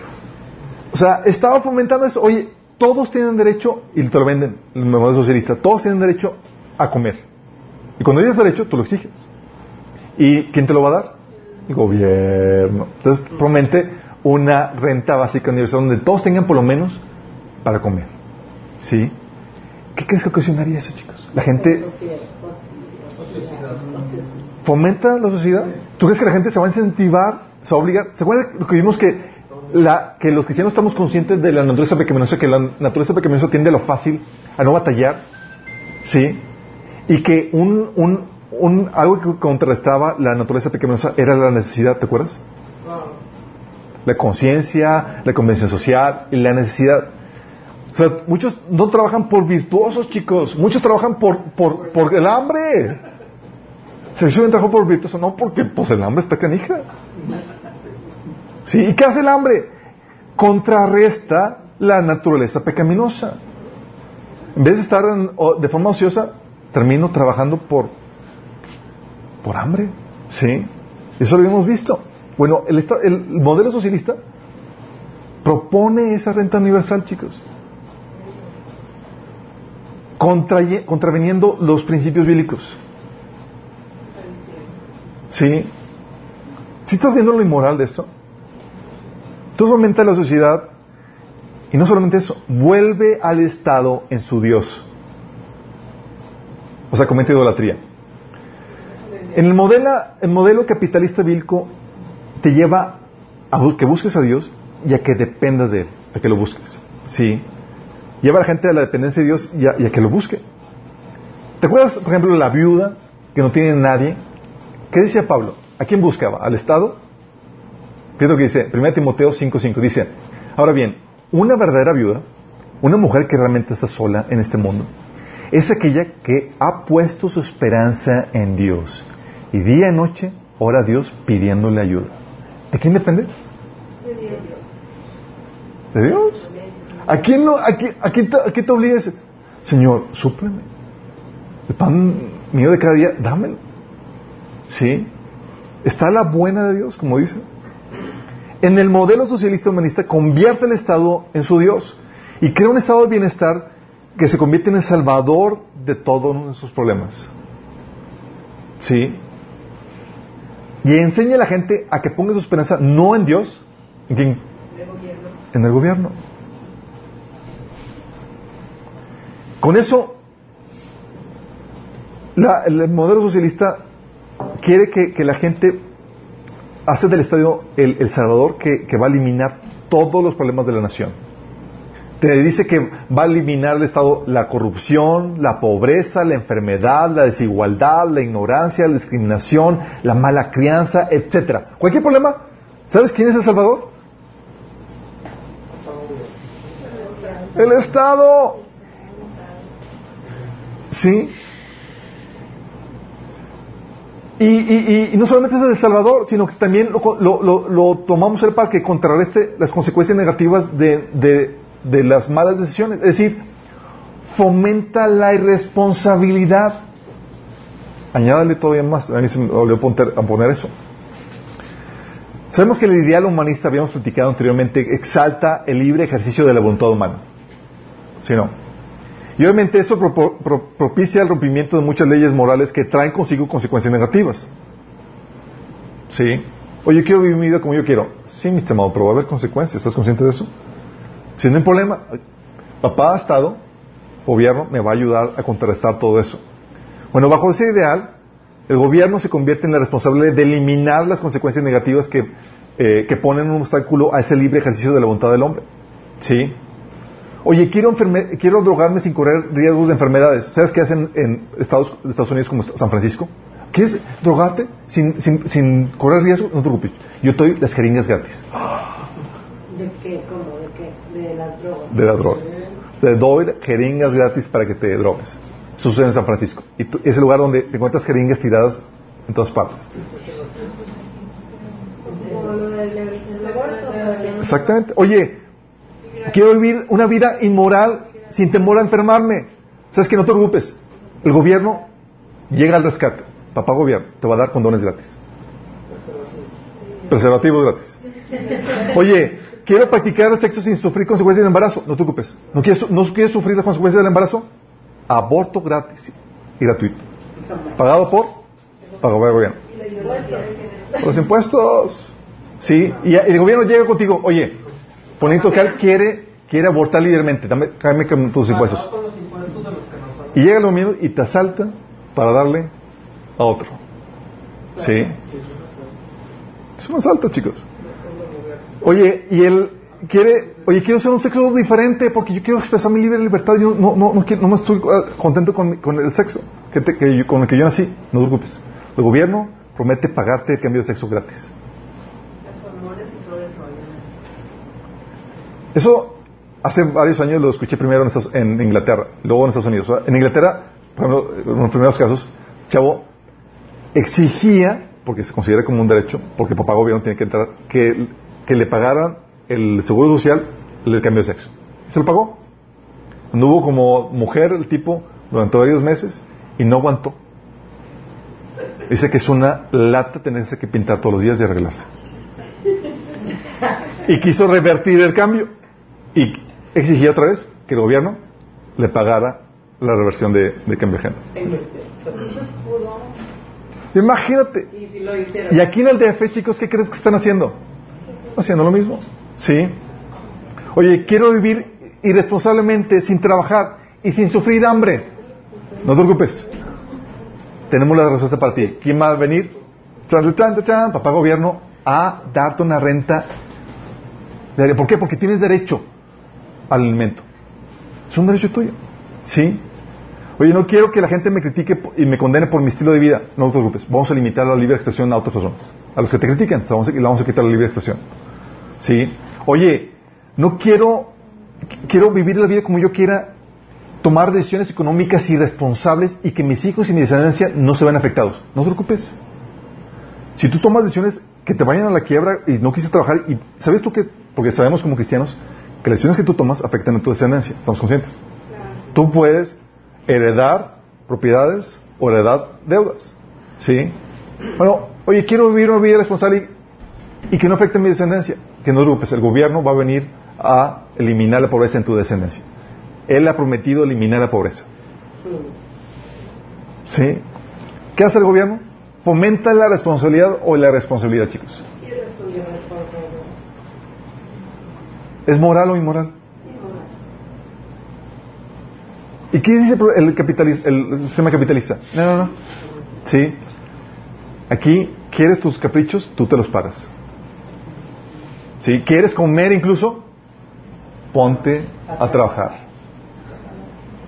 [laughs] o sea, estaba fomentando eso. Oye, todos tienen derecho, y te lo venden, el modelo socialista, todos tienen derecho a comer. Y cuando tienes derecho, tú lo exiges. ¿Y quién te lo va a dar? El gobierno. Entonces, promete una renta básica universal donde todos tengan por lo menos para comer. ¿Sí? ¿Qué crees que ocasionaría eso, chicos? La gente fomenta la sociedad. ¿Tú crees que la gente se va a incentivar, se va a obligar? ¿Se acuerdan lo que vimos que, la, que los cristianos estamos conscientes de la naturaleza pecaminosa, que la naturaleza pecaminosa tiende a lo fácil, a no batallar? ¿Sí? Y que un, un, un, algo que contrastaba la naturaleza pecaminosa era la necesidad, ¿te acuerdas? La conciencia, la convención social y la necesidad. O sea, muchos no trabajan por virtuosos, chicos. Muchos trabajan por, por, por el hambre. Se suelen trabajar por virtuosos, no porque pues el hambre está canija. ¿Sí? ¿Y qué hace el hambre? Contrarresta la naturaleza pecaminosa. En vez de estar de forma ociosa, termino trabajando por, por hambre. ¿Sí? Eso lo hemos visto. Bueno, el, el modelo socialista propone esa renta universal, chicos. Contraye- contraveniendo los principios bíblicos. ¿Sí? ¿Sí estás viendo lo inmoral de esto? Entonces aumenta la sociedad y no solamente eso, vuelve al Estado en su Dios. O sea, comete idolatría. En el modelo, el modelo capitalista bíblico te lleva a que busques a Dios y a que dependas de Él, a que lo busques. ¿Sí? Lleva a la gente a la dependencia de Dios y a, que lo busque. ¿Te acuerdas, por ejemplo, la viuda que no tiene nadie? ¿Qué decía Pablo? ¿A quién buscaba? ¿Al Estado? Fíjate lo que dice, 1 Timoteo 5.5, dice, ahora bien, una verdadera viuda, una mujer que realmente está sola en este mundo, es aquella que ha puesto su esperanza en Dios y día y noche ora a Dios pidiéndole ayuda. ¿De quién depende? ¿De Dios? ¿A quién, no, a quién, a quién te, a quién te obligas? Señor, súpleme. El pan mío de cada día, dámelo. ¿Sí? Está la buena de Dios, como dice. En el modelo socialista humanista convierte el Estado en su Dios y crea un estado de bienestar que se convierte en el salvador de todos nuestros problemas. ¿Sí? Y enseña a la gente a que ponga su esperanza no en Dios, ¿en? En el gobierno. Con eso, el modelo socialista quiere que la gente hace del Estado el, Salvador que, que va a eliminar todos los problemas de la nación. Te dice que va a eliminar el Estado la corrupción, la pobreza, la enfermedad, la desigualdad, la ignorancia, la discriminación, la mala crianza, etcétera. Cualquier problema, ¿sabes quién es el Salvador? El Estado. ¿Sí? Y, y- no solamente es el Salvador, sino que también lo, lo- lo- lo tomamos el para que contrarreste las consecuencias negativas de, de- las malas decisiones. Es decir, fomenta la irresponsabilidad. Añádale todavía más, a mí se me olvidó poner, a poner eso. Sabemos que el ideal humanista, habíamos platicado anteriormente, exalta el libre ejercicio de la voluntad humana. ¿Sí no? Y obviamente eso pro- pro- propicia el rompimiento de muchas leyes morales que traen consigo consecuencias negativas. ¿Sí? Oye, quiero vivir mi vida como yo quiero. Sí, mi estimado, pero va a haber consecuencias. ¿Estás consciente de eso? Si no hay problema, papá, Estado, gobierno, me va a ayudar a contrarrestar todo eso. Bueno, bajo ese ideal, el gobierno se convierte en el responsable de eliminar las consecuencias negativas que, eh, que ponen un obstáculo a ese libre ejercicio de la voluntad del hombre. ¿Sí? Oye, quiero, enferme- quiero drogarme sin correr riesgos de enfermedades. ¿Sabes qué hacen en Estados, Estados Unidos como San Francisco? ¿Quieres drogarte sin, sin, sin correr riesgo? No te preocupes. Yo te doy las jeringas gratis ¿De qué? ¿Cómo? ¿De qué? De las drogas. de la droga. Te doy jeringas gratis para que te drogues. Eso sucede en San Francisco. Y es el lugar donde te encuentras jeringas tiradas en todas partes. Exactamente. Oye, quiero vivir una vida inmoral sin temor a enfermarme. ¿Sabes que No te preocupes. El gobierno llega al rescate. Papá gobierno te va a dar condones gratis. Preservativos gratis. Oye, quiero practicar el sexo sin sufrir consecuencias de embarazo. No te preocupes. ¿No quieres, no quieres sufrir las consecuencias del embarazo? Aborto gratis y gratuito. ¿Pagado por? Por el gobierno. Los impuestos. Sí, y el gobierno llega contigo, oye, Ponito que él quiere, quiere abortar libremente, dame, dame con tus impuestos. Pagado con los impuestos de los que nos. Y llega el gobierno y te asalta para darle a otro. Sí. Es un asalto, chicos. Oye, y él quiere, oye, quiero hacer un sexo diferente porque yo quiero expresar mi libre libertad. Yo no, no, no, quiero- no me estoy eh, contento con, con el sexo que te- que yo- con el que yo nací. No te preocupes. El gobierno promete pagarte el cambio de sexo gratis. Eso hace varios años lo escuché primero en, en Inglaterra, luego en Estados Unidos. En Inglaterra, por ejemplo, en los primeros casos, Chavo exigía, porque se considera como un derecho, porque papá gobierno tiene que entrar, que, le pagaran el seguro social el cambio de sexo. Se lo pagó. Anduvo como mujer el tipo durante varios meses y no aguantó. Dice que es una lata tenerse que pintar todos los días y arreglarse. Y quiso revertir el cambio. Y exigía otra vez que el gobierno le pagara la reversión de, de cambio de género. Imagínate. Y si lo hicieron. Y aquí en el DF, chicos, ¿qué crees que están haciendo? Haciendo lo mismo. Sí. Oye, quiero vivir irresponsablemente, sin trabajar y sin sufrir hambre. No te preocupes. Tenemos la respuesta para ti. ¿Quién va a venir? Chan, chan, chan, papá gobierno, a darte una renta. ¿Por qué? Porque tienes derecho al alimento. Es un derecho tuyo. ¿Sí? Oye, no quiero que la gente me critique y me condene por mi estilo de vida. No te preocupes. Vamos a limitar la libre expresión a otras personas. A los que te critican, le vamos a, quitar la libre expresión. ¿Sí? Oye, no quiero, qu- quiero vivir la vida como yo quiera, tomar decisiones económicas irresponsables y que mis hijos y mi descendencia no se vean afectados. No te preocupes. Si tú tomas decisiones que te vayan a la quiebra y no quise trabajar, y ¿sabes tú que? Porque sabemos como cristianos que las decisiones que tú tomas afectan a tu descendencia. ¿Estamos conscientes? Tú puedes heredar propiedades o heredar deudas. ¿Sí? Bueno, oye, quiero vivir una vida responsable y, y que no afecte a mi descendencia. Que no preocupes, el gobierno va a venir a eliminar la pobreza en tu descendencia. Él ha prometido eliminar la pobreza. ¿Sí? ¿Qué hace el gobierno? Fomenta la responsabilidad o la responsabilidad, chicos. Y respondió responsable. ¿Es moral o inmoral? ¿Y qué dice el, el sistema capitalista? No, no, no. Sí. Aquí, ¿quieres tus caprichos? Tú te los pagas. ¿Sí? ¿Quieres comer incluso? Ponte a trabajar.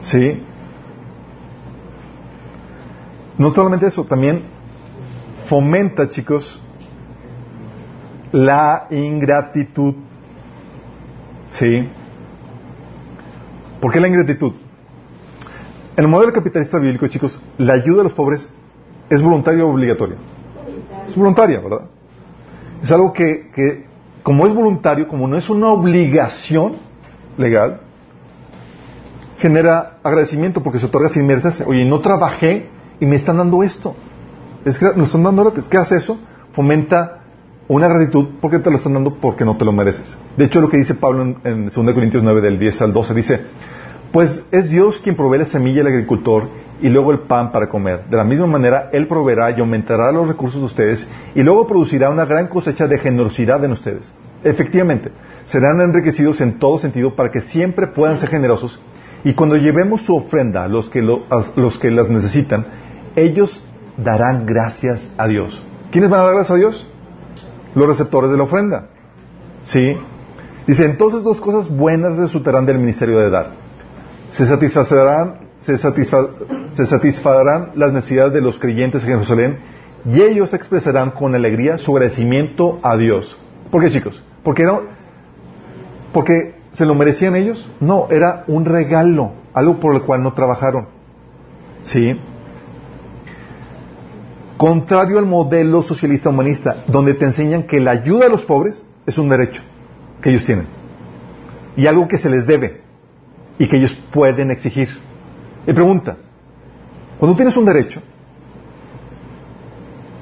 ¿Sí? No solamente eso, también fomenta, chicos, la ingratitud. ¿Sí? ¿Por qué la ingratitud? En el modelo capitalista bíblico, chicos, la ayuda a los pobres es voluntaria o obligatoria. Es voluntaria, ¿verdad? Es algo que, que, como es voluntario, como no es una obligación legal, genera agradecimiento porque se otorga sin merecerse. Oye, no trabajé y me están dando esto. Es nos están dando gratis. ¿Qué hace eso? Fomenta una gratitud porque te lo están dando porque no te lo mereces. De hecho, lo que dice Pablo en, en 2 Corintios 9, del 10 al 12, dice, pues es Dios quien provee la semilla al agricultor y luego el pan para comer. De la misma manera, Él proveerá y aumentará los recursos de ustedes y luego producirá una gran cosecha de generosidad en ustedes. Efectivamente, serán enriquecidos en todo sentido para que siempre puedan ser generosos y cuando llevemos su ofrenda a los que, lo- a los que las necesitan, ellos darán gracias a Dios. ¿Quiénes van a dar gracias a Dios? Los receptores de la ofrenda. ¿Sí? Dice, entonces dos cosas buenas resultarán del ministerio de dar. Se satisfacerán, se, satisfa- se satisfarán las necesidades de los creyentes en Jerusalén y ellos expresarán con alegría su agradecimiento a Dios. ¿Por qué, chicos? Porque era, porque se lo merecían ellos. No, era un regalo, algo por el cual no trabajaron. ¿Sí? Contrario al modelo socialista humanista, donde te enseñan que la ayuda a los pobres es un derecho que ellos tienen y algo que se les debe y que ellos pueden exigir. Y pregunta, cuando tienes un derecho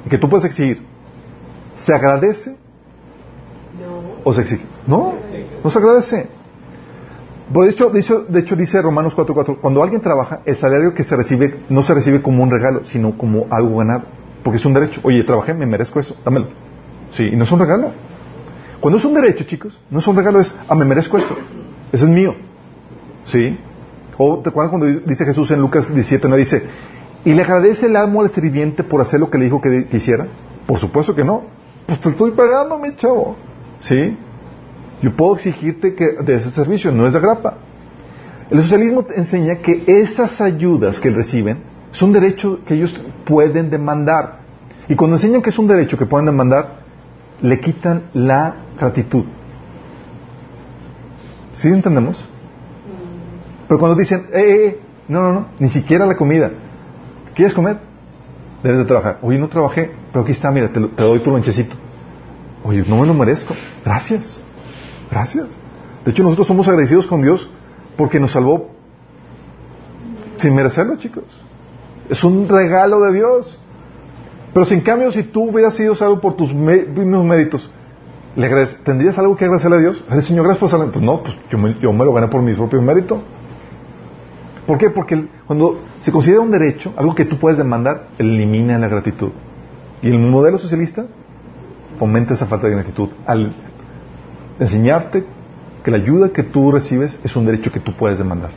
que tú puedes exigir, ¿se agradece o se exige? No, no se agradece. Hecho, de hecho, de hecho dice Romanos 4.4, cuando alguien trabaja, el salario que se recibe no se recibe como un regalo, sino como algo ganado, porque es un derecho. Oye, trabajé, me merezco eso, dámelo. Sí, y no es un regalo. Cuando es un derecho, chicos, no es un regalo, es, ah, me merezco esto, ese es mío. ¿Sí? O te acuerdas cuando dice Jesús en Lucas 17, no dice, ¿y le agradece el amo al sirviente por hacer lo que le dijo que, hiciera? Por supuesto que no. Pues te estoy pagando, mi chavo. ¿Sí? Yo puedo exigirte que de ese servicio, no es de grapa. El socialismo enseña que esas ayudas que reciben es un derecho que ellos pueden demandar. Y cuando enseñan que es un derecho que pueden demandar, le quitan la gratitud. ¿Sí entendemos? Pero cuando dicen, eh, eh, eh, no, no, no, ni siquiera la comida. ¿Quieres comer? Debes de trabajar. Oye, no trabajé, pero aquí está, mira, te, te doy tu lonchecito. Oye, no me lo merezco. Gracias. Gracias. De hecho, nosotros somos agradecidos con Dios porque nos salvó sin merecerlo, chicos. Es un regalo de Dios. Pero si en cambio, si tú hubieras sido salvo por tus mismos méritos, ¿le ¿tendrías algo que agradecerle a Dios? Ay, Señor, gracias por salvarme. Pues no, pues yo me, yo me lo gané por mi propio mérito. ¿Por qué? Porque el- cuando se considera un derecho, algo que tú puedes demandar, elimina la gratitud. Y el modelo socialista fomenta esa falta de gratitud al enseñarte que la ayuda que tú recibes es un derecho que tú puedes demandar.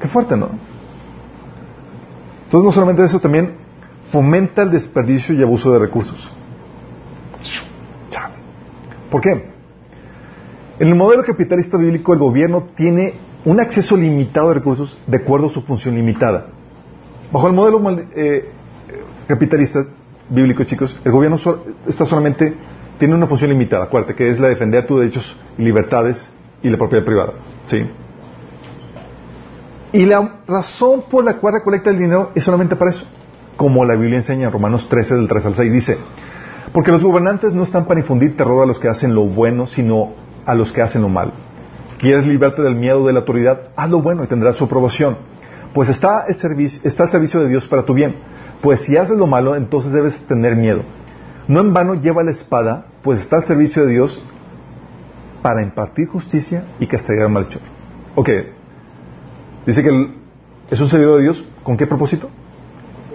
Qué fuerte, ¿no? Entonces, no solamente eso, también fomenta el desperdicio y abuso de recursos. ¿Por qué? En el modelo capitalista bíblico, el gobierno tiene un acceso limitado de recursos de acuerdo a su función limitada. Bajo el modelo eh, capitalista bíblico, chicos, el gobierno sol- está solamente tiene una función limitada, acuérdate, que es la de defender tus derechos y libertades y la propiedad privada. ¿sí? Y la razón por la cual recolecta el dinero es solamente para eso. Como la Biblia enseña en Romanos 13, del 3 al 6, dice, porque los gobernantes no están para infundir terror a los que hacen lo bueno, sino a los que hacen lo malo. ¿Quieres librarte del miedo de la autoridad? Haz lo bueno y tendrás su aprobación. Pues está el servicio, está servicio de Dios para tu bien. Pues si haces lo malo, entonces debes tener miedo. No en vano lleva la espada, pues está al servicio de Dios para impartir justicia y castigar al malhechor. Ok, dice que es un servidor de Dios, ¿con qué propósito?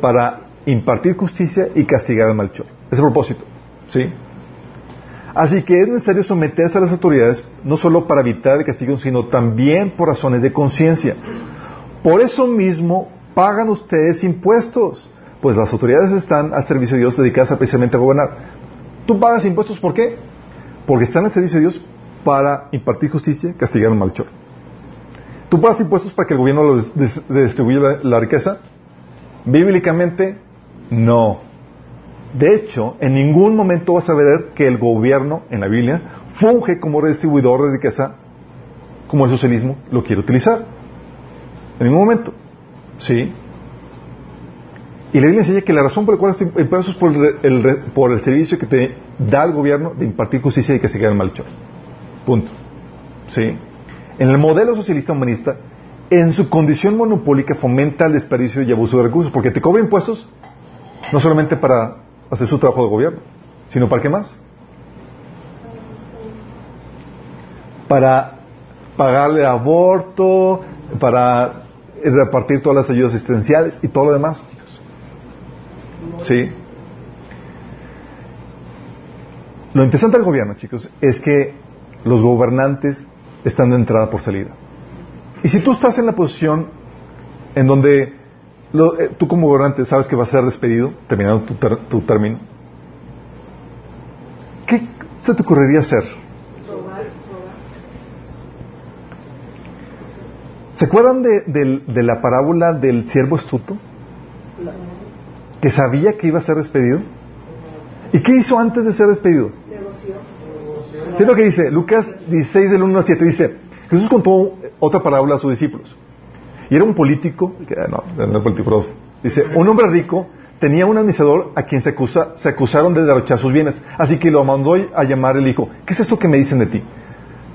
Para impartir justicia y castigar al malhechor. Ese propósito, ¿sí? Así que es necesario someterse a las autoridades, no solo para evitar el castigo, sino también por razones de conciencia. Por eso mismo pagan ustedes impuestos, pues las autoridades están al servicio de Dios dedicadas a precisamente a gobernar. ¿Tú pagas impuestos por qué? Porque están al servicio de Dios para impartir justicia y castigar al malhechor. ¿Tú pagas impuestos para que el gobierno lo dis- dis- distribuya la, riqueza? Bíblicamente, no. De hecho, en ningún momento vas a ver que el gobierno en la Biblia funge como redistribuidor de riqueza como el socialismo lo quiere utilizar. En ningún momento. ¿Sí? Y la Biblia enseña que la razón por la cual este impuestos es por el, el por el servicio que te da el gobierno de impartir justicia y que se quede el malhechor. Punto. ¿Sí? En el modelo socialista humanista, en su condición monopólica fomenta el desperdicio y abuso de recursos, porque te cobra impuestos no solamente para hacer su trabajo de gobierno, sino para qué más? Para pagarle aborto, para repartir todas las ayudas asistenciales y todo lo demás. ¿Sí? Lo interesante del gobierno, chicos, es que los gobernantes estando entrada por salida. Y si tú estás en la posición en donde lo, eh, tú como gobernante sabes que vas a ser despedido, terminando tu, ter, tu término, ¿qué se te ocurriría hacer? ¿Se acuerdan de, de, de la parábola del siervo astuto? Que sabía que iba a ser despedido. ¿Y qué hizo antes de ser despedido? Negoció. ¿Qué lo que dice? Lucas 16, del 1 al 7 dice, Jesús contó otra parábola a sus discípulos. Y era un político, que- no, no político, dice, un hombre rico tenía un administrador a quien se, acusa- se acusaron de derrochar sus bienes. Así que lo mandó a llamar y le dijo, ¿qué es esto que me dicen de ti?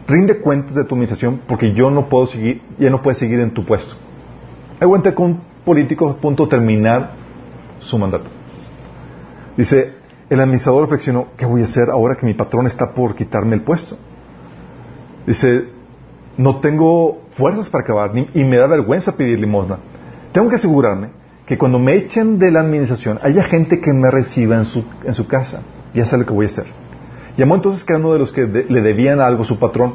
Rinde cuentas de tu administración porque yo no puedo seguir, ya no puedes seguir en tu puesto. Hay cuenta con un político a punto de terminar su mandato. Dice, el administrador reflexionó, ¿qué voy a hacer ahora que mi patrón está por quitarme el puesto? Dice, no tengo fuerzas para acabar y me da vergüenza pedir limosna. Tengo que asegurarme que cuando me echen de la administración haya gente que me reciba en su, casa. Ya sé lo que voy a hacer. Llamó entonces cada uno de los que le debían algo su patrón.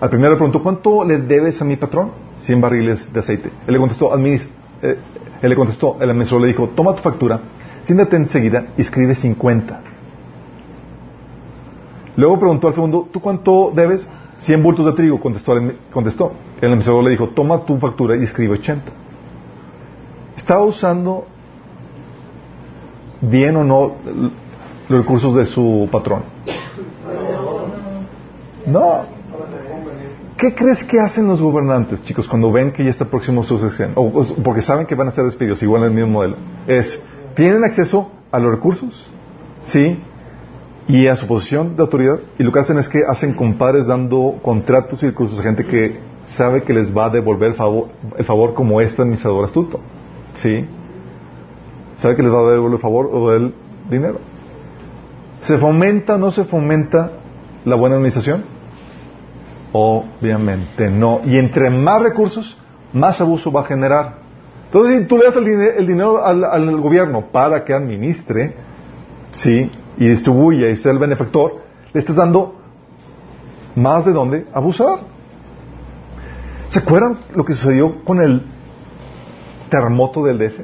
Al primero le preguntó, ¿cuánto le debes a mi patrón? 100 barriles de aceite. Él le contestó, "Adminis- eh, él le contestó, el administrador le dijo, toma tu factura, siéntate enseguida y escribe 50. Luego preguntó al segundo, ¿tú cuánto debes? 100 bultos de trigo, contestó. contestó. El administrador le dijo, toma tu factura y escribe 80. ¿Estaba usando bien o no los recursos de su patrón? No. ¿Qué crees que hacen los gobernantes, chicos, cuando ven que ya está próximo su sucesión? O, o porque saben que van a ser despedidos, igual en el mismo modelo. Es, ¿tienen acceso a los recursos? Sí. Y a su posición de autoridad. Y lo que hacen es que hacen compadres dando contratos y recursos a gente que sabe que les va a devolver el favor, el favor como este administrador astuto. Sí. Sabe que les va a devolver el favor o el dinero. ¿Se fomenta o no se fomenta la buena administración? Obviamente no. Y entre más recursos, más abuso va a generar. Entonces, si tú le das el, el dinero al, gobierno para que administre, sí, y distribuya y sea el benefactor, le estás dando más de dónde abusar. ¿Se acuerdan lo que sucedió con el terremoto del DF?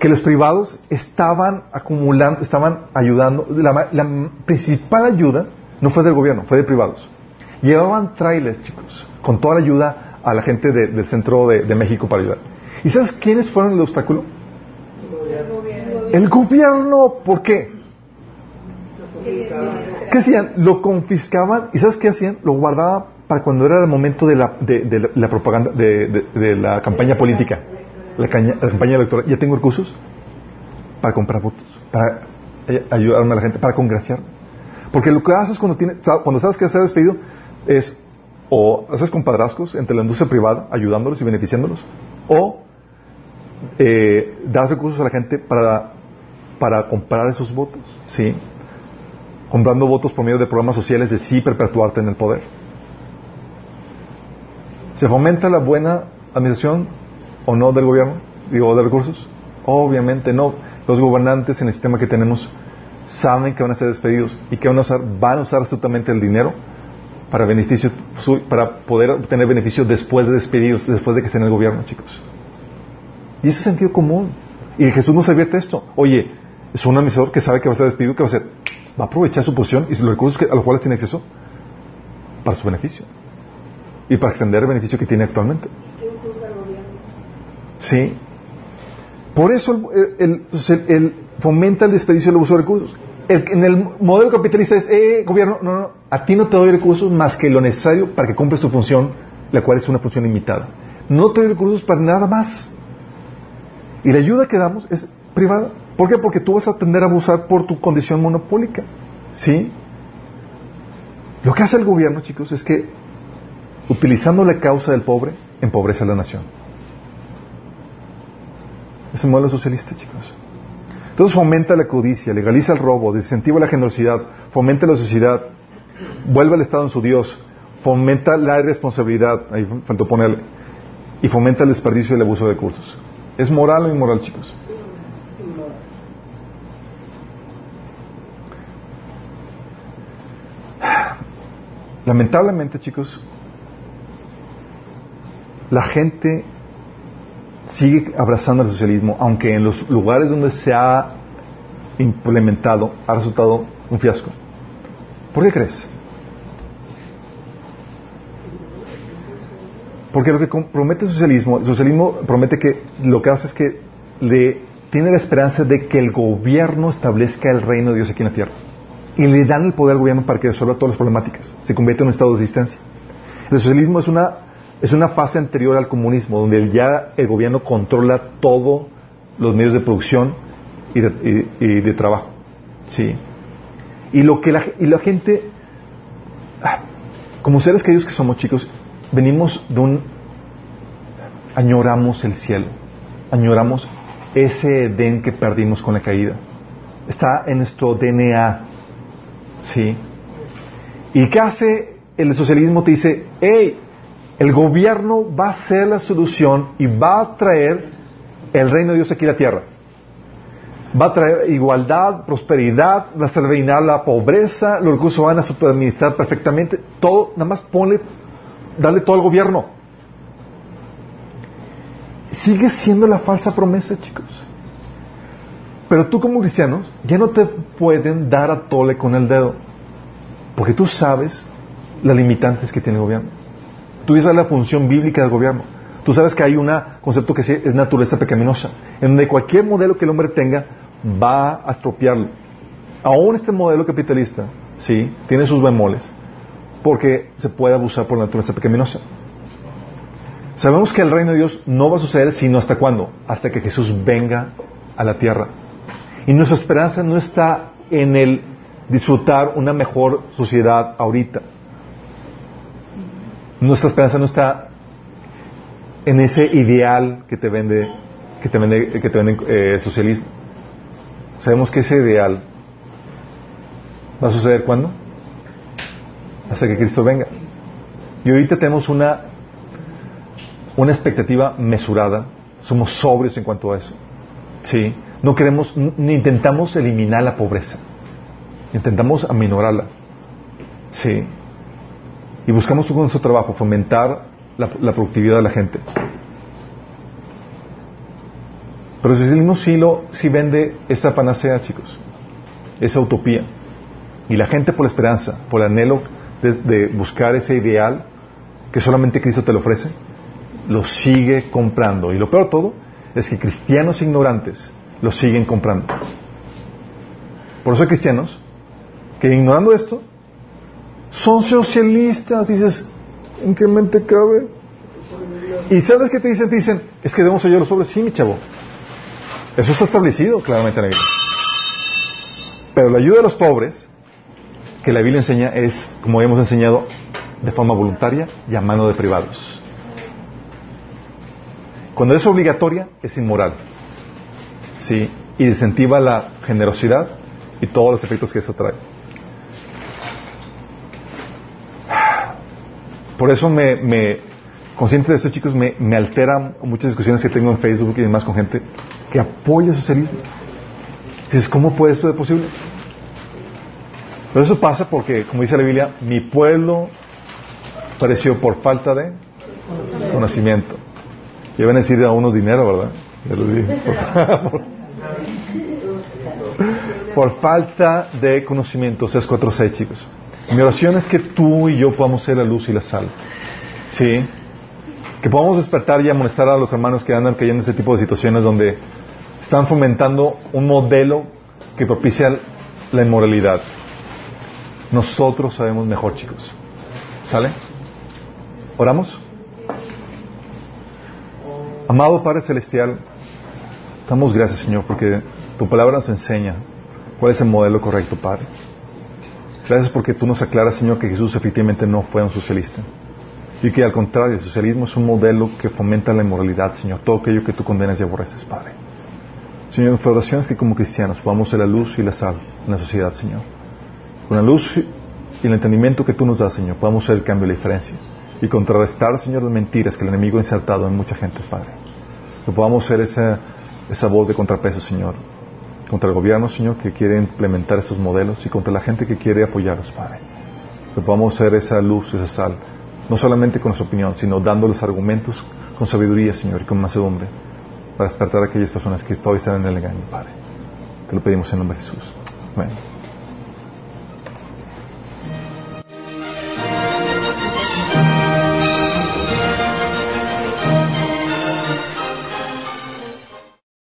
Que los privados estaban acumulando, estaban ayudando. La, principal ayuda no fue del gobierno, fue de privados. Llevaban trailers, chicos, con toda la ayuda a la gente de- del centro de México para ayudar. ¿Y sabes quiénes fueron el obstáculo? El gobierno. ¿Por qué? ¿Qué hacían? Lo confiscaban y ¿sabes qué hacían? Lo guardaban para cuando era el momento de la, de, la, propaganda, de, la campaña política, la, caña- la campaña electoral. Ya tengo recursos para comprar votos, para eh, ayudarme a la gente, para congraciarme. Porque lo que haces cuando, tienes, cuando sabes que has despedido es o haces compadrazgos entre la industria privada, ayudándolos y beneficiándolos, o eh, das recursos a la gente para, para comprar esos votos, ¿sí? Comprando votos por medio de programas sociales de sí perpetuarte en el poder. ¿Se fomenta la buena administración o no del gobierno? Digo, de recursos. Obviamente no. Los gobernantes en el sistema que tenemos saben que van a ser despedidos y que van a usar, van a usar absolutamente el dinero para beneficio, para poder obtener beneficio después de despedidos, después de que estén en el gobierno, chicos. Y eso es sentido común. Y Jesús nos advierte esto. Oye, es un administrador que sabe que va a ser despedido, ¿qué va a hacer? Va a aprovechar su posición y los recursos que- a los cuales tiene acceso para su beneficio. Y para extender el beneficio que tiene actualmente. Sí. Por eso el, el- el- el fomenta el desperdicio y el abuso de recursos. El- en el modelo capitalista es, eh, gobierno, no, no, a ti no te doy recursos más que lo necesario para que cumples tu función, la cual es una función limitada. No te doy recursos para nada más. Y la ayuda que damos es privada. ¿Por qué? Porque tú vas a tender a abusar por tu condición monopólica. ¿Sí? Lo que hace el gobierno, chicos, es que utilizando la causa del pobre, empobrece a la nación. Es el modelo socialista, chicos. Entonces fomenta la codicia, legaliza el robo, desincentiva la generosidad, fomenta la sociedad, vuelve al Estado en su Dios, fomenta la irresponsabilidad, ahí faltó ponerle, y fomenta el desperdicio y el abuso de recursos. ¿Es moral o inmoral, chicos? Lamentablemente, chicos, la gente sigue abrazando el socialismo, aunque en los lugares donde se ha implementado ha resultado un fiasco. ¿Por qué crees? Porque lo que promete el socialismo, el socialismo promete que lo que hace es que le tiene la esperanza de que el gobierno establezca el reino de Dios aquí en la tierra. Y le dan el poder al gobierno para que resuelva todas las problemáticas. Se convierte en un estado de existencia. El socialismo es una, es una fase anterior al comunismo, donde ya el gobierno controla todos los medios de producción y de, y- y de trabajo. ¿Sí? Y lo que la, y la gente, ah, como seres queridos que somos chicos, venimos de un, añoramos el cielo, añoramos ese Edén que perdimos con la caída. Está en nuestro DNA, ¿sí? ¿Y qué hace el socialismo? Te dice, hey, el gobierno va a ser la solución y va a traer el reino de Dios aquí a la tierra. Va a traer igualdad, prosperidad, va a reinar la pobreza, los recursos van a administrar perfectamente, todo, nada más ponle, darle todo al gobierno. Sigue siendo la falsa promesa, chicos. Pero tú como cristianos ya no te pueden dar a tole con el dedo, porque tú sabes las limitantes que tiene el gobierno. Tú sabes la función bíblica del gobierno. Tú sabes que hay un concepto que es naturaleza pecaminosa, en donde cualquier modelo que el hombre tenga va a estropearlo. Aún este modelo capitalista, sí, tiene sus bemoles, porque se puede abusar por la naturaleza pecaminosa. Sabemos que el reino de Dios no va a suceder sino hasta cuándo? Hasta que Jesús venga a la tierra. Y nuestra esperanza no está en el disfrutar una mejor sociedad ahorita. Nuestra esperanza no está en ese ideal que te vende, que te vende, que te vende eh, el socialismo. Sabemos que ese ideal va a suceder cuándo? Hasta que Cristo venga. Y ahorita tenemos una, una expectativa mesurada. Somos sobrios en cuanto a eso. Sí. No queremos, ni intentamos eliminar la pobreza. Intentamos aminorarla. Sí. Y buscamos con nuestro trabajo fomentar la, productividad de la gente. Pero el socialismo sí, lo, sí vende esa panacea, chicos. Esa utopía. Y la gente por la esperanza, por el anhelo de, buscar ese ideal que solamente Cristo te lo ofrece, lo sigue comprando. Y lo peor de todo es que cristianos ignorantes lo siguen comprando. Por eso hay cristianos que ignorando esto son socialistas. Dices, ¿en qué mente cabe? Y ¿sabes qué te dicen? Te dicen, es que debemos sellar los pobres. Sí, mi chavo. Eso está establecido claramente en la Biblia. Pero la ayuda de los pobres, que la Biblia enseña, es, como hemos enseñado, de forma voluntaria y a mano de privados. Cuando es obligatoria, es inmoral. ¿Sí? Y incentiva la generosidad y todos los efectos que eso trae. Por eso me, consciente de eso, chicos, me, me alteran muchas discusiones que tengo en Facebook y demás con gente que apoya el socialismo. Dices, ¿cómo puede esto ser posible? Pero eso pasa porque, como dice la Biblia, mi pueblo pereció por falta de conocimiento. Y van a decir a unos dinero, ¿verdad? Ya [laughs] por falta de conocimiento. 646, chicos. Mi oración es que tú y yo podamos ser la luz y la sal. ¿Sí? Que podamos despertar y amonestar a los hermanos que andan cayendo en ese tipo de situaciones donde están fomentando un modelo que propicia la inmoralidad. Nosotros sabemos mejor, chicos. ¿Sale? ¿Oramos? Amado Padre Celestial, damos gracias, Señor, porque tu palabra nos enseña cuál es el modelo correcto, Padre. Gracias porque tú nos aclaras, Señor, que Jesús efectivamente no fue un socialista. Y que al contrario, el socialismo es un modelo que fomenta la inmoralidad, Señor. Todo aquello que tú condenas y aborreces, Padre. Señor, nuestra oración es que como cristianos podamos ser la luz y la sal en la sociedad, Señor. Con la luz y el entendimiento que tú nos das, Señor, podamos ser el cambio y la diferencia. Y contrarrestar, Señor, las mentiras que el enemigo ha insertado en mucha gente, Padre. Que podamos ser esa, esa voz de contrapeso, Señor. Contra el gobierno, Señor, que quiere implementar estos modelos y contra la gente que quiere apoyarlos, Padre. Que podamos ser esa luz, esa sal. No solamente con nuestra opinión, sino dándoles argumentos con sabiduría, Señor, y con mansedumbre. Para despertar a aquellas personas que todavía están en el engaño, Padre. Te lo pedimos en nombre de Jesús. Amén.